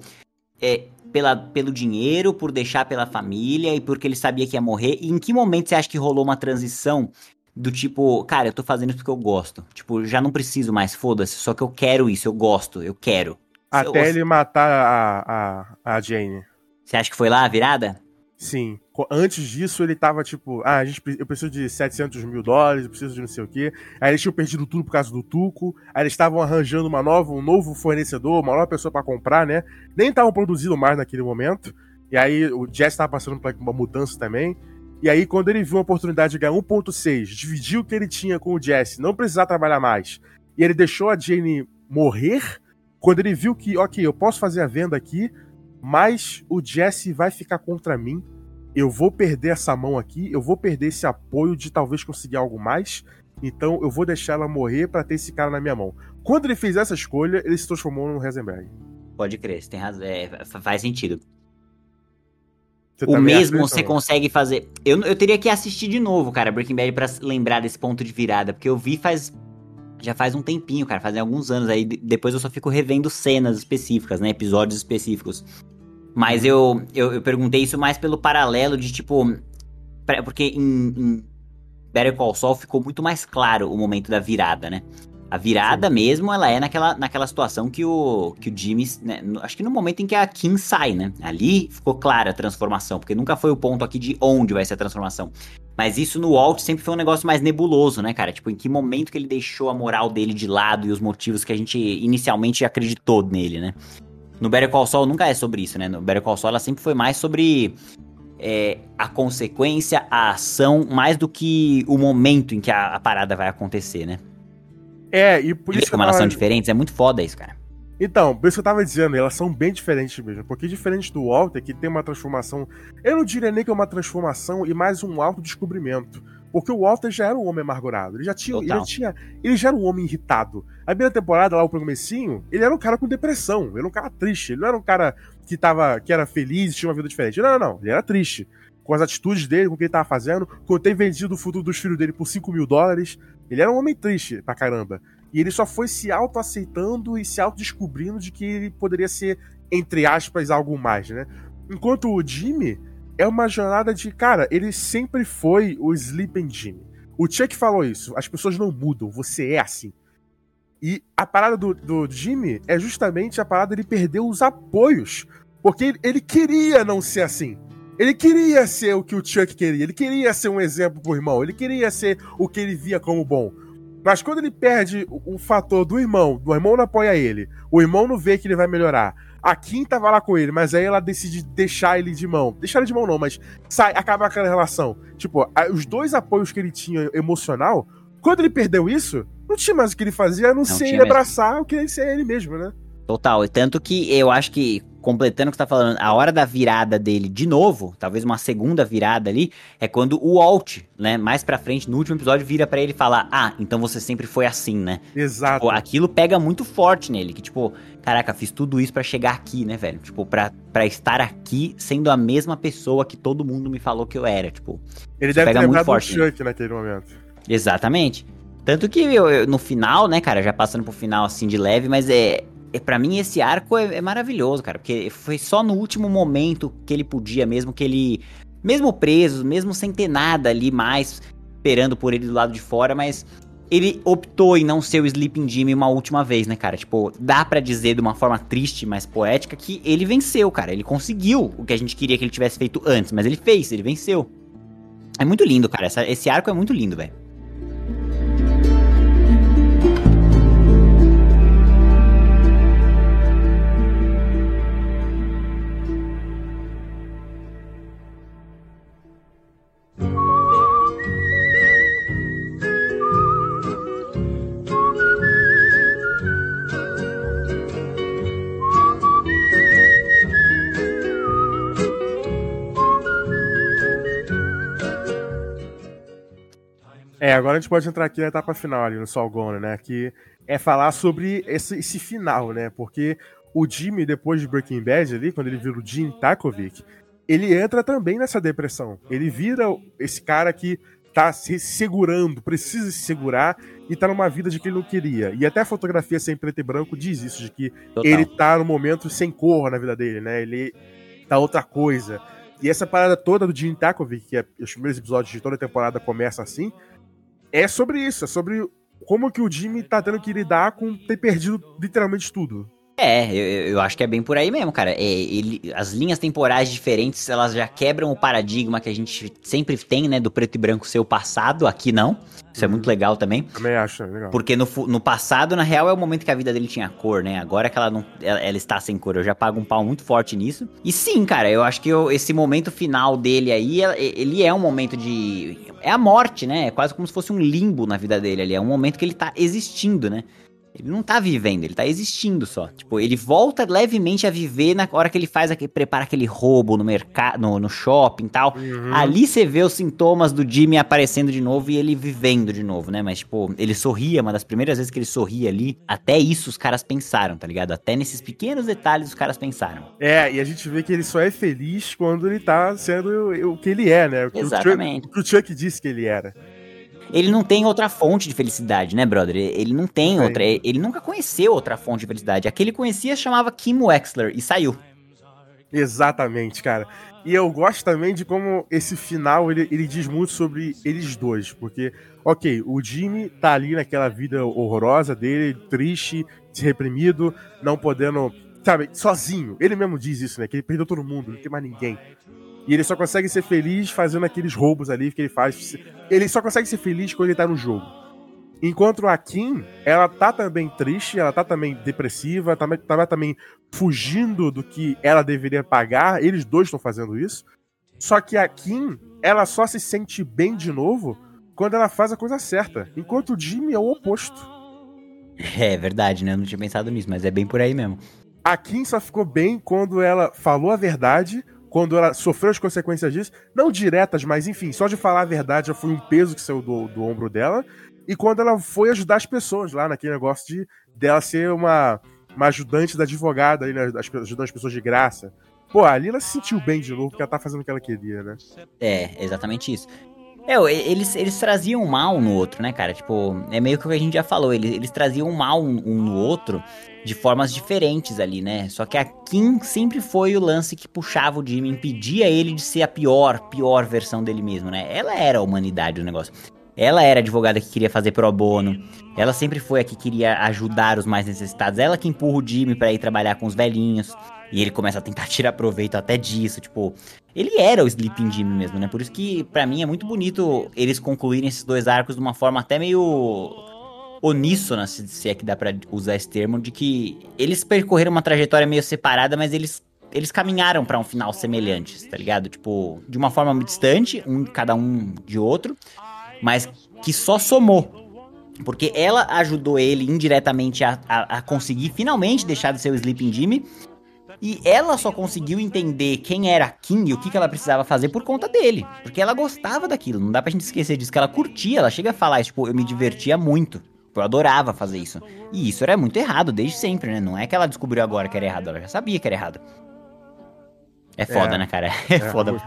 É, pela, pelo dinheiro, por deixar pela família e porque ele sabia que ia morrer. E em que momento você acha que rolou uma transição do tipo, cara, eu tô fazendo isso porque eu gosto. Tipo, já não preciso mais, foda-se, só que eu quero isso, eu gosto, eu quero. Até Você- ele matar a, a, a Jane. Você acha que foi lá a virada? Sim. Antes disso, ele tava tipo, ah, a gente, eu preciso de 700 mil dólares, eu preciso de não sei o quê. Aí eles tinham perdido tudo por causa do Tuco. Aí eles estavam arranjando uma nova, um novo fornecedor, uma nova pessoa pra comprar, né? Nem estavam produzindo mais naquele momento. E aí o Jess tava passando por uma mudança também. E aí, quando ele viu a oportunidade de ganhar 1.6, dividir o que ele tinha com o Jesse, não precisar trabalhar mais, e ele deixou a Jane morrer, Quando ele viu que, ok, eu posso fazer a venda aqui, mas o Jesse vai ficar contra mim. Eu vou perder essa mão aqui, eu vou perder esse apoio de talvez conseguir algo mais. Então eu vou deixar ela morrer para ter esse cara na minha mão. Quando ele fez essa escolha, ele se transformou num Heisenberg. Pode crer, você tem razão. É, faz sentido. Você o também mesmo você isso? consegue fazer. Eu, eu teria que assistir de novo, cara, Breaking Bad pra lembrar desse ponto de virada, porque eu vi faz. Já faz um tempinho, cara, fazem alguns anos aí. de- Depois eu só fico revendo cenas específicas, né? Episódios específicos. Mas eu, eu, eu perguntei isso mais pelo paralelo de tipo. Porque em, em Better Call Saul ficou muito mais claro o momento da virada, né? A virada mesmo, ela é naquela, naquela situação que o, que o Jimmy. né, no- acho que no momento em que a Kim sai, né? Ali ficou clara a transformação, porque nunca foi o ponto aqui de onde vai ser a transformação. Mas isso no Walt sempre foi um negócio mais nebuloso, né, cara? Tipo, em que momento que ele deixou a moral dele de lado e os motivos que a gente inicialmente acreditou nele, né? No Better Call Saul nunca é sobre isso, né? No Better Call Saul ela sempre foi mais sobre é, a consequência, a ação, mais do que o momento em que a, a parada vai acontecer, né? É, e por Vê isso como elas são diferentes, é muito foda isso, cara. Então, por isso que eu tava dizendo, elas são bem diferentes mesmo. Porque diferente do Walter, que tem uma transformação. Eu não diria nem que é uma transformação e mais um autodescobrimento. Porque o Walter já era um homem amargurado. Ele já tinha. Ele já, tinha ele já era um homem irritado. A primeira temporada, lá, o comecinho, ele era um cara com depressão. Ele era um cara triste. Ele não era um cara que tava. que era feliz tinha uma vida diferente. Não, não, não. Ele era triste. Com as atitudes dele, com o que ele tava fazendo, com ter vendido o futuro dos filhos dele por 5 mil dólares. Ele era um homem triste pra caramba. E ele só foi se autoaceitando e se autodescobrindo de que ele poderia ser, entre aspas, algo mais, né? Enquanto o Jimmy é uma jornada de, cara, ele sempre foi o Sleeping Jimmy. O Chuck falou isso, as pessoas não mudam, você é assim. E a parada do, do Jimmy é justamente a parada ele perder os apoios. Porque ele, ele queria não ser assim. Ele queria ser o que o Chuck queria. Ele queria ser um exemplo pro irmão. Ele queria ser o que ele via como bom. Mas quando ele perde o, o fator do irmão, do irmão não apoia ele, o irmão não vê que ele vai melhorar. A Kim tava lá com ele, mas aí ela decide deixar ele de mão. Deixar ele de mão não, mas sai, acaba aquela relação. Tipo, os dois apoios que ele tinha emocional, quando ele perdeu isso, não tinha mais o que ele fazia, a não, ser tinha ele mesmo. abraçar o que ele ser ele mesmo, né? Total. E tanto que eu acho que, completando o que você tá falando, a hora da virada dele de novo, talvez uma segunda virada ali, é quando o Walt, né, mais pra frente, no último episódio, vira pra ele e fala: Ah, então você sempre foi assim, né? Exato. Pô, aquilo pega muito forte nele, que tipo, caraca, fiz tudo isso pra chegar aqui, né, velho? Tipo, pra, pra estar aqui sendo a mesma pessoa que todo mundo me falou que eu era, tipo. ele deve pega ter muito lembrado do forte, né? Chuck naquele momento. Exatamente. Tanto que eu- eu- no final, né, cara, já passando pro final assim de leve, mas é. é para mim esse arco é, é maravilhoso, cara, porque foi só no último momento que ele podia, mesmo que ele. Mesmo preso, mesmo sem ter nada ali mais esperando por ele do lado de fora, mas ele optou em não ser o Sleeping Jimmy uma última vez, né, cara? Tipo, dá pra dizer de uma forma triste, mas poética, que ele venceu, cara. Ele conseguiu o que a gente queria que ele tivesse feito antes, mas ele fez, ele venceu. É muito lindo, cara. Essa- esse arco é muito lindo, velho. É, agora a gente pode entrar aqui na etapa final ali, no Solgona, né? Que é falar sobre esse, esse final, né? Porque o Jimmy, depois de Breaking Bad ali, quando ele vira o Jim Takovic, ele entra também nessa depressão. Ele vira esse cara que tá se segurando, precisa se segurar e tá numa vida de que ele não queria. E até a fotografia sem preto e branco diz isso, de que Total. ele tá no momento sem cor na vida dele, né? Ele tá outra coisa. E essa parada toda do Jim Takovic, que é, os primeiros episódios de toda a temporada começam assim, é sobre isso, é sobre como que o Jimmy tá tendo que lidar com ter perdido literalmente tudo. É, eu, eu- acho que é bem por aí mesmo, cara. É, ele, as linhas temporais diferentes, elas já quebram o paradigma que a gente sempre tem, né? Do preto e branco ser o passado, aqui não. Isso é muito legal também. Também acho, é legal. Porque no, no passado, na real, é o momento que a vida dele tinha cor, né? Agora que ela não ela, ela está sem cor, eu já pago um pau muito forte nisso. E sim, cara, eu acho que eu- esse momento final dele aí, ela- ele é um momento de. É a morte, né? É quase como se fosse um limbo na vida dele ali. É um momento que ele tá existindo, né? Ele não tá vivendo, ele tá existindo só. Tipo, ele volta levemente a viver na hora que ele faz aquele, prepara aquele roubo no mercado, no, no shopping e tal. Uhum. Ali você vê os sintomas do Jimmy aparecendo de novo e ele vivendo de novo, né? Mas, tipo, ele sorria, uma das primeiras vezes que ele sorria ali, até isso os caras pensaram, tá ligado? Até nesses pequenos detalhes os caras pensaram. É, e a gente vê que ele só é feliz quando ele tá sendo o, o que ele é, né? O que Exatamente. O Chuck, o que o Chuck disse que ele era. Ele não tem outra fonte de felicidade, né, brother? Ele não tem outra. Ele nunca conheceu outra fonte de felicidade. A que ele conhecia chamava Kim Wexler e saiu. Exatamente, cara. E eu gosto também de como esse final ele, ele diz muito sobre eles dois, porque, ok, o Jimmy tá ali naquela vida horrorosa dele, triste, reprimido, não podendo, sabe, sozinho. Ele mesmo diz isso, né? Que ele perdeu todo mundo, não tem mais ninguém. E ele só consegue ser feliz fazendo aqueles roubos ali que ele faz. Ele só consegue ser feliz quando ele tá no jogo. Enquanto a Kim, ela tá também triste, ela tá também depressiva, tá, tá também fugindo do que ela deveria pagar. Eles dois estão fazendo isso. Só que a Kim, ela só se sente bem de novo quando ela faz a coisa certa. Enquanto o Jimmy é o oposto. É verdade, né? Eu não tinha pensado nisso, mas é bem por aí mesmo. A Kim só ficou bem quando ela falou a verdade, quando ela sofreu as consequências disso. Não diretas, mas enfim, só de falar a verdade já foi um peso que saiu do, do ombro dela. E quando ela foi ajudar as pessoas lá naquele negócio de dela ser uma, uma ajudante da advogada, aí, né, ajudando as pessoas de graça. Pô, ali ela se sentiu bem de novo, porque ela tá fazendo o que ela queria, né? É, exatamente isso. É, eles, eles traziam mal no outro, né, cara? Tipo, é meio que o que a gente já falou. Eles, eles traziam mal um no outro de formas diferentes ali, né? Só que a Kim sempre foi o lance que puxava o Jimmy, impedia ele de ser a pior, pior versão dele mesmo, né? Ela era a humanidade do negócio. Ela era a advogada que queria fazer pro bono. Ela sempre foi a que queria ajudar os mais necessitados. Ela que empurra o Jimmy pra ir trabalhar com os velhinhos. E ele começa a tentar tirar proveito até disso, tipo, ele era o Sleeping Jimmy mesmo, né? Por isso que, pra mim, é muito bonito eles concluírem esses dois arcos de uma forma até meio uníssona, se se é que dá pra usar esse termo, de que eles percorreram uma trajetória meio separada, mas eles, eles caminharam pra um final semelhante, tá ligado? Tipo, de uma forma muito distante, um cada um de outro, mas que só somou. Porque ela ajudou ele indiretamente a, a, a conseguir finalmente deixar de ser o Sleeping Jimmy. E ela só conseguiu entender quem era Kim e o que, que ela precisava fazer por conta dele. Porque ela gostava daquilo. Não dá pra gente esquecer disso. Que ela curtia. Ela chega a falar tipo, eu me divertia muito. Eu adorava fazer isso. E isso era muito errado desde sempre, né? Não é que ela descobriu agora que era errado. Ela já sabia que era errado. É foda, É. né, cara? É, foda. muito-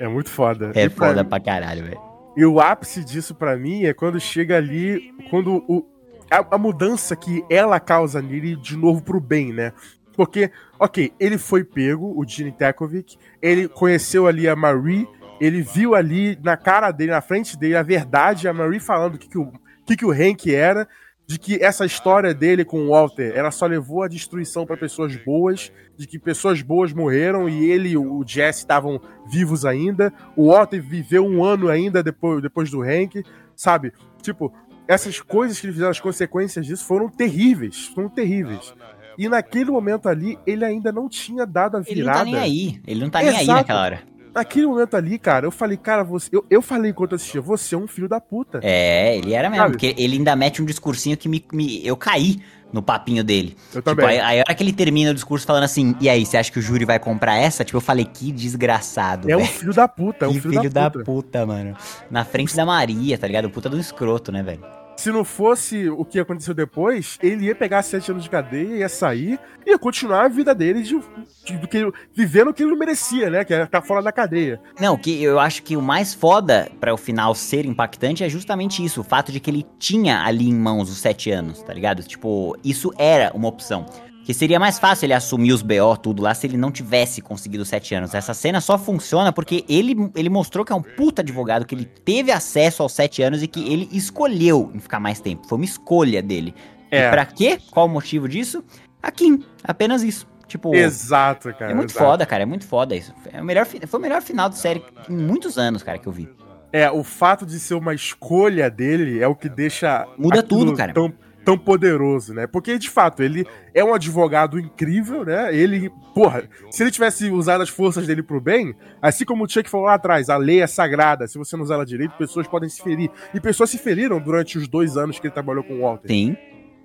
É muito foda. É E pra foda mim- pra caralho, velho. E o ápice disso pra mim é quando chega ali, quando o, a, a mudança que ela causa nele de novo pro bem, né? Porque, ok, ele foi pego, o Gene Takovic, ele conheceu ali a Marie, ele viu ali na cara dele, na frente dele, a verdade, a Marie falando o que, que, o que, que o Hank era, de que essa história dele com o Walter, ela só levou a destruição pra pessoas boas, de que pessoas boas morreram e ele e o Jesse estavam vivos ainda. O Walter viveu um ano ainda depois, depois do Hank, sabe? Tipo, essas coisas que ele fizeram, as consequências disso foram terríveis, foram terríveis. E naquele momento ali, ele ainda não tinha dado a Ele não virada. tá nem aí. Ele não tá nem aí Exato. naquela hora. Naquele momento ali, cara, eu falei, cara, você. Eu, eu falei enquanto eu assistia, você é um filho da puta. É, ele era mesmo, Sabe? porque ele ainda mete um discursinho que me, me- eu caí no papinho dele. Eu Tipo, também. aí, a hora que ele termina o discurso falando assim, e aí, você acha que o júri vai comprar essa? Tipo, eu falei, que desgraçado, É um filho da puta, é um que filho, da, puta. mano. Na frente da Maria, tá ligado? Puta do escroto, né, velho? Se não fosse o que aconteceu depois, ele ia pegar sete anos de cadeia, ia sair ia continuar a vida dele de, de- que vivendo o que ele não merecia, né? Que era ficar fora da cadeia. Não, que eu acho que o mais foda pra o final ser impactante é justamente isso, o fato de que ele tinha ali em mãos os sete anos, tá ligado? Tipo, isso era uma opção. Que seria mais fácil ele assumir os BO tudo lá se ele não tivesse conseguido sete anos. Essa cena só funciona porque ele, ele mostrou que é um puta advogado, que ele teve acesso aos sete anos e que ele escolheu em ficar mais tempo. Foi uma escolha dele. É. E pra quê? Qual o motivo disso? A Kim. Apenas isso. Tipo. Exato, cara. É muito exato. foda, cara. É muito foda isso. É o melhor, foi o melhor final de série em muitos anos, cara, que eu vi. É, o fato de ser uma escolha dele é o que deixa. Muda tudo, cara. Tão, tão poderoso, né? Porque, de fato, ele é um advogado incrível, né? Ele, porra, se ele tivesse usado as forças dele pro bem, assim como o Chuck falou lá atrás, a lei é sagrada, se você não usar ela direito, pessoas podem se ferir. E pessoas se feriram durante os dois anos que ele trabalhou com o Walter. Sim.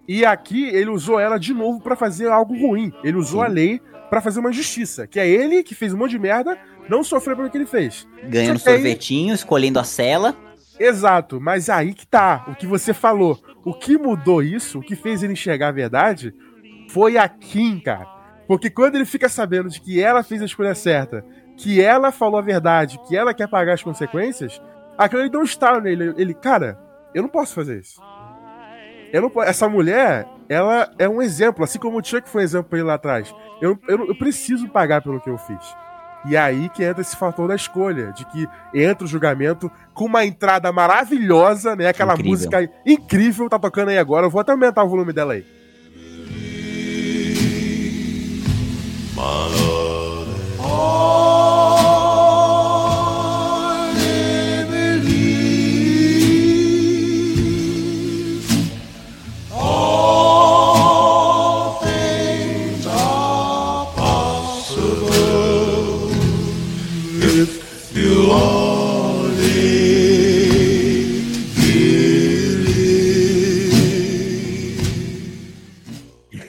E aqui ele usou ela de novo para fazer algo ruim. Ele usou Sim. a lei para fazer uma justiça, que é ele que fez um monte de merda, não sofreu pelo que ele fez. Ganhando que aí- sorvetinho, escolhendo a cela. Exato, mas aí que tá, o que você falou. O que mudou isso, o que fez ele enxergar a verdade, foi a Kim, cara. Porque quando ele fica sabendo de que ela fez a escolha certa, que ela falou a verdade, que ela quer pagar as consequências, aquilo ele deu um estalo nele. Ele, cara, eu não posso fazer isso. Eu não Essa mulher, ela é um exemplo, assim como o Chuck foi um exemplo pra ele lá atrás. Eu, eu, eu preciso pagar pelo que eu fiz. E aí que entra esse fator da escolha, de que entra o julgamento com uma entrada maravilhosa, né? Aquela Incrível. música incrível, tá tocando aí agora. Eu vou até aumentar o volume dela aí.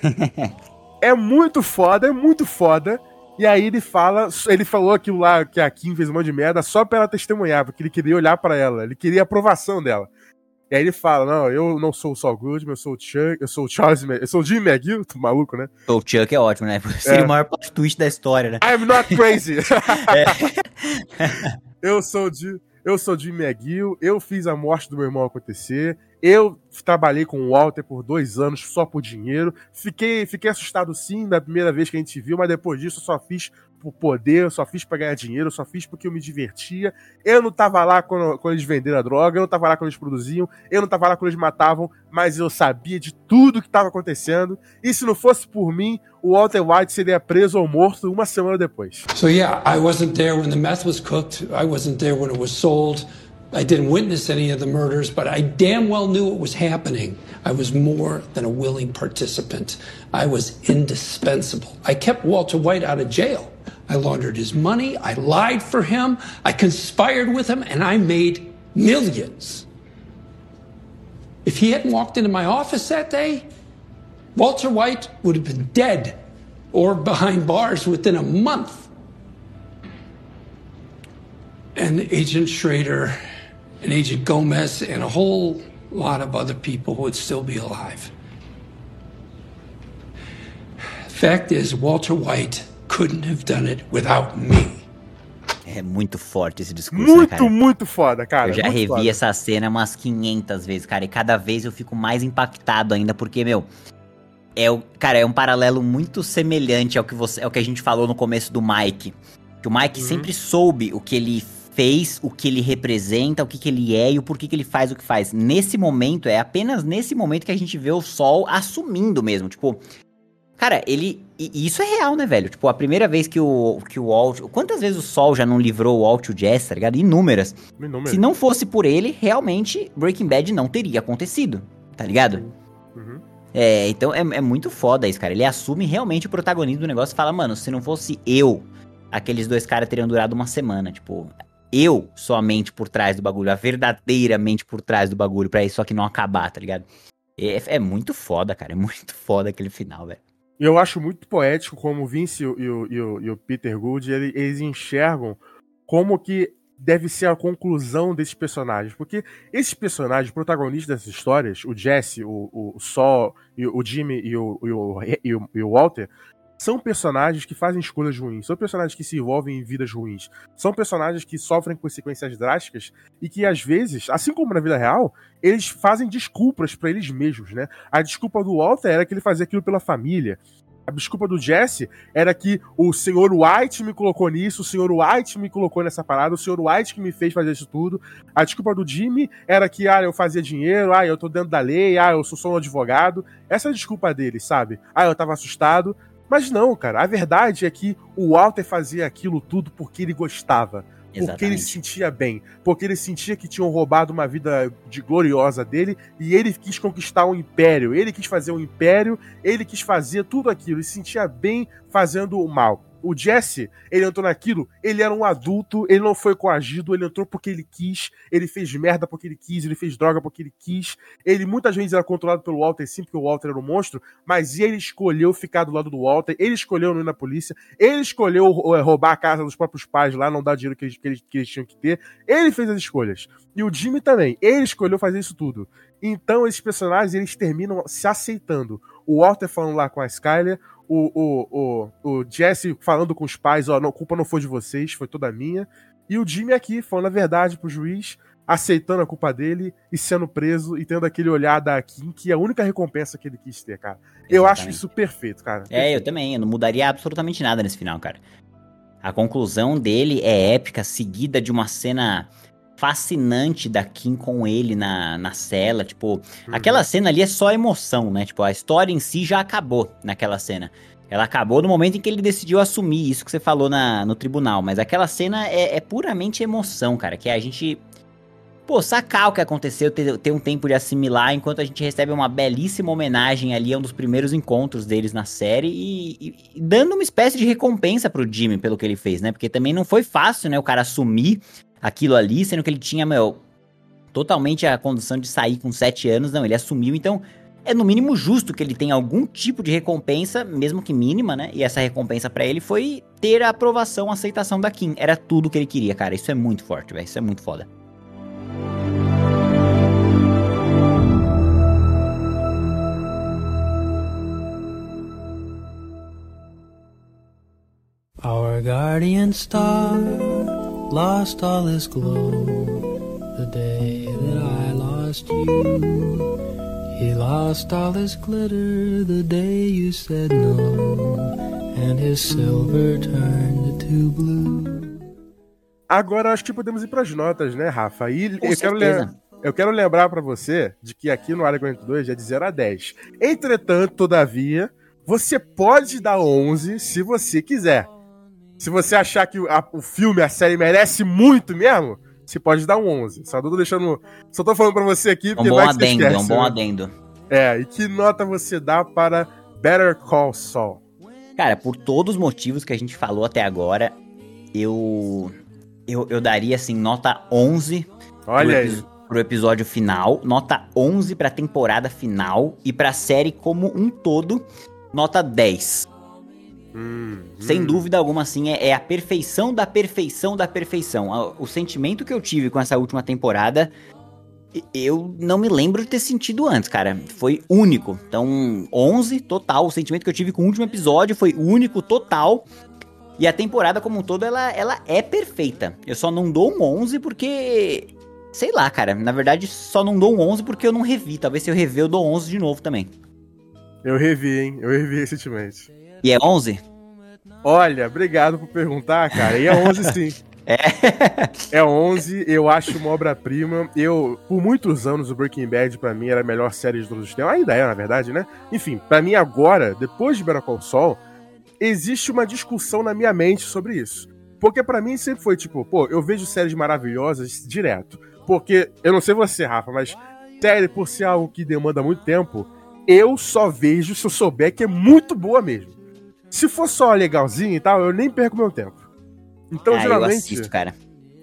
É muito foda, é muito foda. E aí ele fala, ele falou aquilo lá que a Kim fez um monte de merda só pra ela testemunhar, porque ele queria olhar pra ela, ele queria a aprovação dela. E aí ele fala: Não, eu não sou o Saul Goodman, eu sou o Chuck, eu sou o Charles, eu sou o Jimmy McGill, tu maluco, né? O Chuck é ótimo, né? Seria É. o maior plot twist da história, né? I'm not crazy. eu sou de eu sou Jimmy McGill, eu fiz a morte do meu irmão acontecer, eu trabalhei com o Walter por dois anos só por dinheiro, fiquei, fiquei assustado sim na primeira vez que a gente viu, mas depois disso só fiz por poder, só fiz pra ganhar dinheiro, só fiz porque eu me divertia, eu não tava lá quando, quando eles venderam a droga, eu não tava lá quando eles produziam, eu não tava lá quando eles matavam, mas eu sabia de tudo que tava acontecendo, e se não fosse por mim, o Walter White seria preso ou morto uma semana depois. So, yeah, I wasn't there when the meth was cooked. I wasn't there when it was sold. I didn't witness any of the murders, but I damn well knew what was happening. I was more than a willing participant. I was indispensable. I kept Walter White out of jail. I laundered his money. I lied for him. I conspired with him, and I made millions. If he hadn't walked into my office that day, Walter White would have been dead or behind bars within a month. And Agent Schrader and Agent Gomez and a whole lot of other people would still be alive. Fact is, Walter White couldn't have done it without me. É muito forte esse discurso, né, Muito, cara? muito foda, cara. Eu já muito revi foda. essa cena umas 500 vezes, cara, e cada vez eu fico mais impactado ainda, porque, meu, é o, cara, é um paralelo muito semelhante ao que você, ao que a gente falou no começo do Mike. Que o Mike Uhum. sempre soube o que ele fez, o que ele representa, o que, que ele é e o porquê que ele faz o que faz. Nesse momento, é apenas nesse momento que a gente vê o Sol assumindo mesmo, tipo, Cara, ele. E isso é real, né, velho? Tipo, a primeira vez que o, que o Walt. Quantas vezes o Sol já não livrou o Walt e o Jess, tá ligado? Inúmeras. Inúmero. Se não fosse por ele, realmente Breaking Bad não teria acontecido, tá ligado? Uhum. É, então é, é muito foda isso, cara. Ele assume realmente o protagonismo do negócio e fala, mano, se não fosse eu, aqueles dois caras teriam durado uma semana. Tipo, eu sou a mente por trás do bagulho, a verdadeira mente por trás do bagulho, pra isso aqui não acabar, tá ligado? É, é muito foda, cara. É muito foda aquele final, velho. Eu acho muito poético como o Vince e o, e o, e o- Peter Gould, ele- eles enxergam como que deve ser a conclusão desses personagens. Porque esses personagens, protagonistas dessas histórias, o Jesse, o, o Sol, o Jimmy e o, e o- e o Walter, são personagens que fazem escolhas ruins, são personagens que se envolvem em vidas ruins, são personagens que sofrem consequências drásticas e que às vezes, assim como na vida real, eles fazem desculpas pra eles mesmos, né? A desculpa do Walter era que ele fazia aquilo pela família. A desculpa do Jesse era que o senhor White me colocou nisso, o senhor White me colocou nessa parada, o senhor White que me fez fazer isso tudo. A desculpa do Jimmy era que, ah, eu fazia dinheiro, ah, eu tô dentro da lei, ah, eu sou só um advogado. Essa é a desculpa dele, sabe? Ah, eu tava assustado. Mas não, cara, a verdade é que o Walter fazia aquilo tudo porque ele gostava. Porque ele se sentia bem. Porque ele sentia que tinham roubado uma vida de gloriosa dele e ele quis conquistar um império. Ele quis fazer um império, ele quis fazer tudo aquilo. Ele se sentia bem fazendo o mal. O Jesse, ele entrou naquilo, ele era um adulto, ele não foi coagido, ele entrou porque ele quis, ele fez merda porque ele quis, ele fez droga porque ele quis. Ele muitas vezes era controlado pelo Walter sim, porque o Walter era um monstro, mas ele escolheu ficar do lado do Walter, ele escolheu não ir na polícia, ele escolheu é, roubar a casa dos próprios pais lá, não dar dinheiro que eles, que eles, que eles tinham que ter. Ele fez as escolhas. E o Jimmy também, ele escolheu fazer isso tudo. Então esses personagens, eles terminam se aceitando. O Walter falando lá com a Skyler, o, o, o, o Jesse falando com os pais, ó, não, a culpa não foi de vocês, foi toda minha. E o Jimmy aqui falando a verdade pro juiz, aceitando a culpa dele e sendo preso e tendo aquele olhar da Kim, que é a única recompensa que ele quis ter, cara. Eu acho isso perfeito, cara. Perfeito. É, eu também, eu não mudaria absolutamente nada nesse final, cara. A conclusão dele é épica, seguida de uma cena fascinante da Kim com ele na, na cela. Tipo, uhum. aquela cena ali é só emoção, né? Tipo, a história em si já acabou naquela cena. Ela acabou no momento em que ele decidiu assumir isso que você falou na, no tribunal. Mas aquela cena é, é puramente emoção, cara. Que é a gente pô, sacar o que aconteceu, ter, ter, um tempo de assimilar, enquanto a gente recebe uma belíssima homenagem ali a um dos primeiros encontros deles na série e, e, e, dando uma espécie de recompensa pro Jimmy pelo que ele fez, né? Porque também não foi fácil, né, o cara assumir aquilo ali, sendo que ele tinha, meu, totalmente a condição de sair com sete anos, não, ele assumiu, então é no mínimo justo que ele tenha algum tipo de recompensa, mesmo que mínima, né? E essa recompensa para ele foi ter a aprovação, a aceitação da Kim. Era tudo que ele queria, cara. Isso é muito forte, velho. Isso é muito foda. Our guardian star lost all his glow the day that I lost you. He lost all his glitter the day you said no, and his silver turned to blue. Agora acho que podemos ir para as notas, né, Rafa? E eu quero, eu quero lembrar para você de que aqui no Área 42 é de 0 a 10. Entretanto, todavia, você pode dar 11 se você quiser. Se você achar que a, o filme, a série merece muito mesmo, você pode dar um 11. Só tô deixando. Só tô falando pra você aqui porque é um bom adendo, esquece, é um bom né? adendo. É, e que nota você dá para Better Call Saul? Cara, por todos os motivos que a gente falou até agora, eu. Eu, eu daria assim, nota 11 Olha pro, aí. pro episódio final, nota 11 pra temporada final e pra série como um todo, nota 10. Hum, Sem hum. dúvida alguma, assim, é, é, a perfeição da perfeição da perfeição. O sentimento que eu tive com essa última temporada, eu não me lembro de ter sentido antes, cara. Foi único. Então, 11 total. O sentimento que eu tive com o último episódio foi único, total. E a temporada como um todo, ela, ela é perfeita. Eu só não dou um 11 porque... Sei lá, cara. Na verdade, só não dou um 11 porque eu não revi. Talvez se eu rever, eu dou 11 de novo também. Eu revi, hein? Eu revi recentemente. E é 11? Olha, obrigado por perguntar, cara. E é 11 sim. É. é 11, eu acho uma obra-prima. Eu, por muitos anos, o Breaking Bad para mim era a melhor série de todos os tempos. Ainda é, na verdade, né? Enfim, para mim agora, depois de Better Call Saul, existe uma discussão na minha mente sobre isso. Porque para mim sempre foi tipo, pô, eu vejo séries maravilhosas direto. Porque, eu não sei você, Rafa, mas série, por ser algo que demanda muito tempo, eu só vejo se eu souber que é muito boa mesmo. Se for só legalzinho e tal, eu nem perco meu tempo. Então, ah, geralmente. Eu, assisto, cara.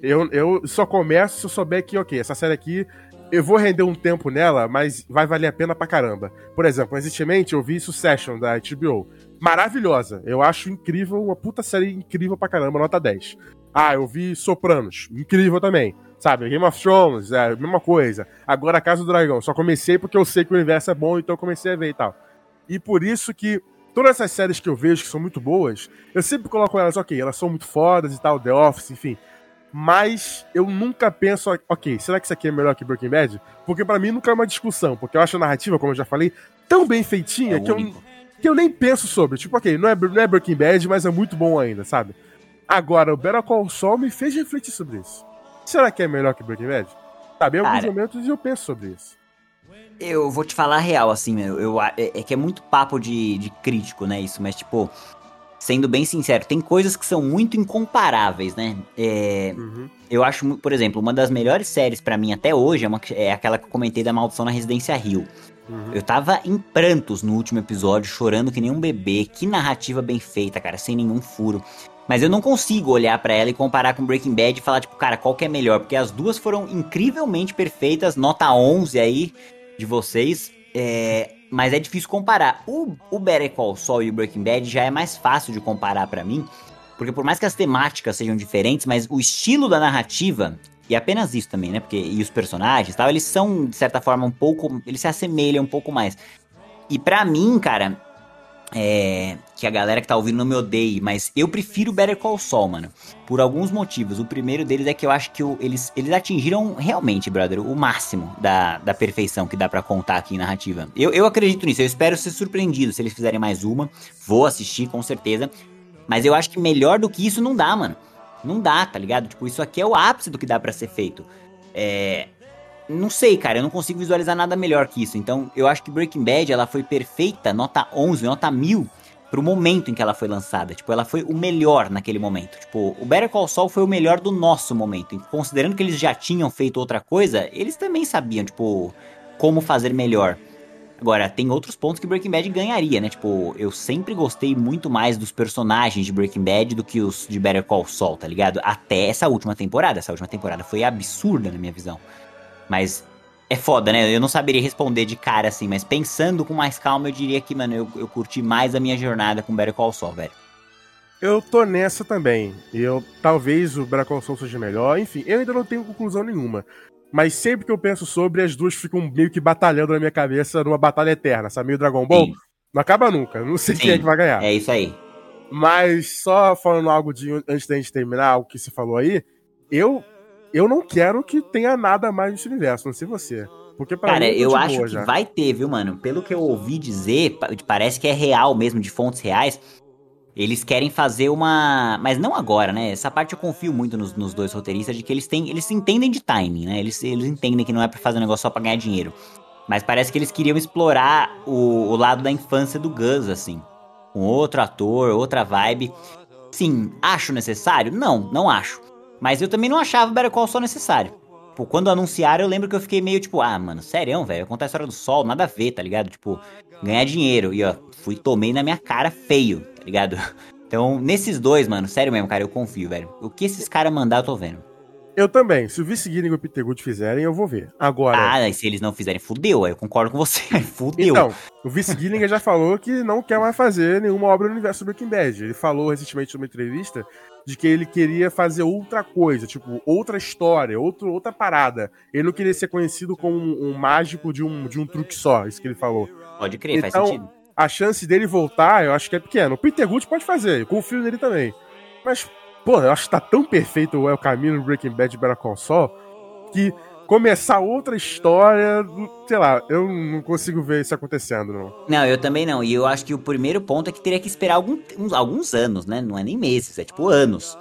Eu, eu só começo se eu souber que, ok, essa série aqui, eu vou render um tempo nela, mas vai valer a pena pra caramba. Por exemplo, recentemente eu vi Succession da HBO. Maravilhosa. Eu acho incrível, uma puta série incrível pra caramba, nota 10. Ah, eu vi Sopranos. Incrível também. Sabe, Game of Thrones, é a mesma coisa. Agora Casa do Dragão. Só comecei porque eu sei que o universo é bom, então eu comecei a ver e tal. E por isso que todas essas séries que eu vejo que são muito boas, eu sempre coloco elas, ok, elas são muito fodas e tal, The Office, enfim. Mas eu nunca penso, ok, será que isso aqui é melhor que Breaking Bad? Porque para mim nunca é uma discussão, porque eu acho a narrativa, como eu já falei, tão bem feitinha é que, eu, que eu nem penso sobre. Tipo, ok, não é, não é Breaking Bad, mas é muito bom ainda, sabe? Agora, o Better Call Saul me fez refletir sobre isso. Será que é melhor que Breaking Bad? Sabe, em alguns momentos eu penso sobre isso. Eu vou te falar a real, assim, meu. Eu, é, é que é muito papo de, de crítico, né? Isso, mas tipo. sendo bem sincero, tem coisas que são muito incomparáveis, né? É, Uhum. eu acho, por exemplo, uma das melhores séries pra mim até hoje é, uma é aquela que eu comentei da Maldição na Residência Rio. Uhum. Eu tava em prantos no último episódio, chorando que nem um bebê. Que narrativa bem feita, cara, sem nenhum furo. Mas eu não consigo olhar pra ela e comparar com Breaking Bad e falar, tipo, cara, qual que é melhor? Porque as duas foram incrivelmente perfeitas, nota 11 aí de vocês. É, mas é difícil comparar. O, o Better Call Saul e o Breaking Bad já é mais fácil de comparar pra mim. Porque por mais que as temáticas sejam diferentes, mas o estilo da narrativa, e apenas isso também, né? Porque e os personagens tal, eles são, de certa forma, um pouco. Eles se assemelham um pouco mais. E pra mim, cara, é, que a galera que tá ouvindo não me odeie, mas eu prefiro Better Call Saul, mano. Por alguns motivos. O primeiro deles é que eu acho que o- eles, eles atingiram realmente, brother, o máximo da, da perfeição que dá pra contar aqui em narrativa. Eu, eu acredito nisso, eu espero ser surpreendido se eles fizerem mais uma. Vou assistir, com certeza. Mas eu acho que melhor do que isso não dá, mano. Não dá, tá ligado? Tipo, isso aqui é o ápice do que dá pra ser feito. É. Não sei, cara, eu não consigo visualizar nada melhor que isso. Então, eu acho que Breaking Bad, ela foi perfeita, nota 11, nota 1000, pro momento em que ela foi lançada. Tipo, ela foi o melhor naquele momento. Tipo, o Better Call Saul foi o melhor do nosso momento. E considerando que eles já tinham feito outra coisa, eles também sabiam, tipo, como fazer melhor. Agora, tem outros pontos que Breaking Bad ganharia, né? Tipo, eu sempre gostei muito mais dos personagens de Breaking Bad do que os de Better Call Saul, tá ligado? Até essa última temporada. Essa última temporada foi absurda na minha visão. Mas é foda, né? Eu não saberia responder de cara assim, mas pensando com mais calma, eu diria que, mano, eu, eu curti mais a minha jornada com Better Call Saul, velho. Eu tô nessa também. Eu talvez o Better Call Saul seja melhor. Enfim, eu ainda não tenho conclusão nenhuma. Mas sempre que eu penso sobre, as duas ficam meio que batalhando na minha cabeça numa batalha eterna, sabe? Meio Dragon Ball. Sim. Não acaba nunca. Não sei Sim. quem é que vai ganhar. É isso aí. Mas só falando algo de antes da gente terminar, algo que você falou aí, eu eu não quero que tenha nada mais nesse universo, não sei você. Porque pra Cara, mim, eu de acho que já. vai ter, viu, mano? Pelo que eu ouvi dizer, pa- parece que é real mesmo, de fontes reais. Eles querem fazer uma. Mas não agora, né? Essa parte eu confio muito nos, nos dois roteiristas, de que eles têm. Eles entendem de timing, né? Eles, eles entendem que não é pra fazer um negócio só pra ganhar dinheiro. Mas parece que eles queriam explorar o, o lado da infância do Gus, assim. Com outro ator, outra vibe. Sim, acho necessário? Não, não acho. Mas eu também não achava o Better Call Saul necessário. Tipo, quando anunciaram, eu lembro que eu fiquei meio tipo, ah, mano, sério, velho, contar a história do sol, nada a ver, tá ligado? Tipo, ganhar dinheiro. E ó, fui, tomei na minha cara feio, tá ligado? Então, nesses dois, mano, sério mesmo, cara, eu confio, velho. O que esses caras mandar, eu tô vendo. Eu também. Se o Vice Guilherme e o Peter Good fizerem, eu vou ver. Agora. Ah, e se eles não fizerem, fudeu, eu concordo com você, fudeu. Então, o Vice Gilligan já falou que não quer mais fazer nenhuma obra no universo do Breaking Bad. Ele falou recentemente numa entrevista de que ele queria fazer outra coisa, tipo, outra história, outro, outra parada. Ele não queria ser conhecido como um, um mágico de um, de um truque só, isso que ele falou. Pode crer, faz Então, sentido. A chance dele voltar, eu acho que é pequena. O Peter Good pode fazer, eu confio nele também. Mas, pô, eu acho que tá tão perfeito o El Camino do Breaking Bad Better Call Saul que começar outra história, sei lá, eu não consigo ver isso acontecendo, não. Não, eu também não. E eu acho que o primeiro ponto é que teria que esperar algum- uns- alguns anos, né? Não é nem meses, é tipo anos.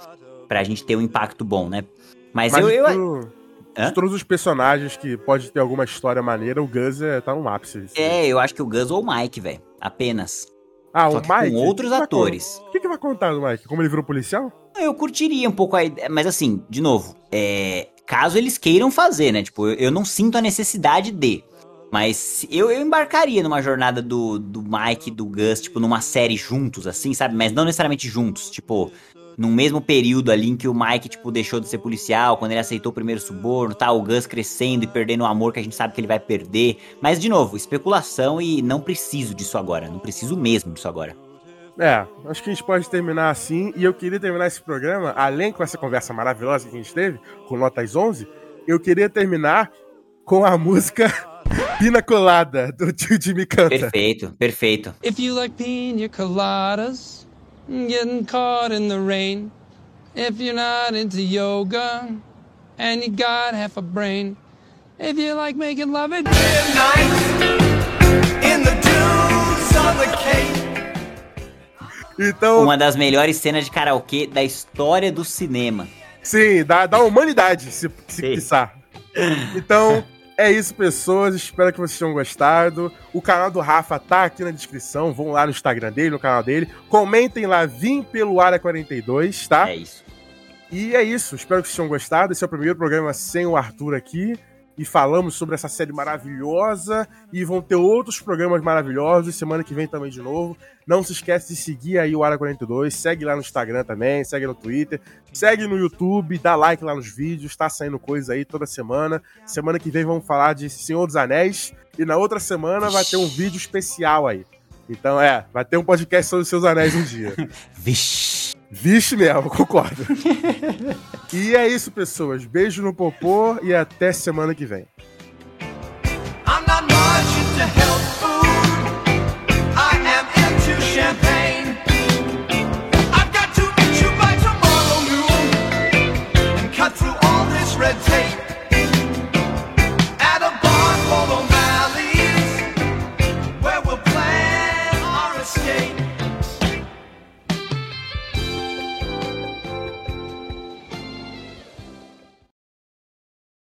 Pra gente ter um impacto bom, né? Mas, Mas eu, eu, Hã? de todos os personagens que pode ter alguma história maneira, o Gus é, tá no ápice. assim. É, eu acho que o Gus ou o Mike, velho. Apenas. Ah, só o Mike. com outros que atores. O que, que vai contar do Mike? Como ele virou policial? Eu curtiria um pouco a ideia, mas assim, de novo, é, caso eles queiram fazer, né? Tipo, eu, eu não sinto a necessidade de. Mas eu, eu embarcaria numa jornada do, do Mike e do Gus, tipo, numa série juntos, assim, sabe? Mas não necessariamente juntos, tipo, num mesmo período ali em que o Mike, tipo, deixou de ser policial, quando ele aceitou o primeiro suborno, tá? O Gus crescendo e perdendo o amor que a gente sabe que ele vai perder. Mas, de novo, especulação e não preciso disso agora. Não preciso mesmo disso agora. É, acho que a gente pode terminar assim. E eu queria terminar esse programa, além com essa conversa maravilhosa que a gente teve, com notas 11, eu queria terminar com a música Pina Colada, do tio Jimmy Canta. Perfeito, perfeito. If you like pina coladas, getting caught in the rain. If you're not into yoga, and you got half a brain. If you like making love at Então, Uma das melhores cenas de karaokê da história do cinema. sim, da, da humanidade, se, se. Então, É isso, pessoas. Espero que vocês tenham gostado. O canal do Rafa tá aqui na descrição. Vão lá no Instagram dele, no canal dele. Comentem lá, vim pelo Área 42, tá? É isso. E é isso. Espero que vocês tenham gostado. Esse é o primeiro programa sem o Arthur aqui. E falamos sobre essa série maravilhosa. E vão ter outros programas maravilhosos. Semana que vem também de novo. Não se esquece de seguir aí o Área 42. Segue lá no Instagram também. Segue no Twitter. Segue no YouTube. Dá like lá nos vídeos. Tá saindo coisa aí toda semana. Semana que vem vamos falar de Senhor dos Anéis. E na outra semana vai ter um vídeo especial aí. Então é, vai ter um podcast sobre os seus anéis um dia. Vixe. Vixe mesmo, concordo. e é isso, pessoas. Beijo no popô e até semana que vem.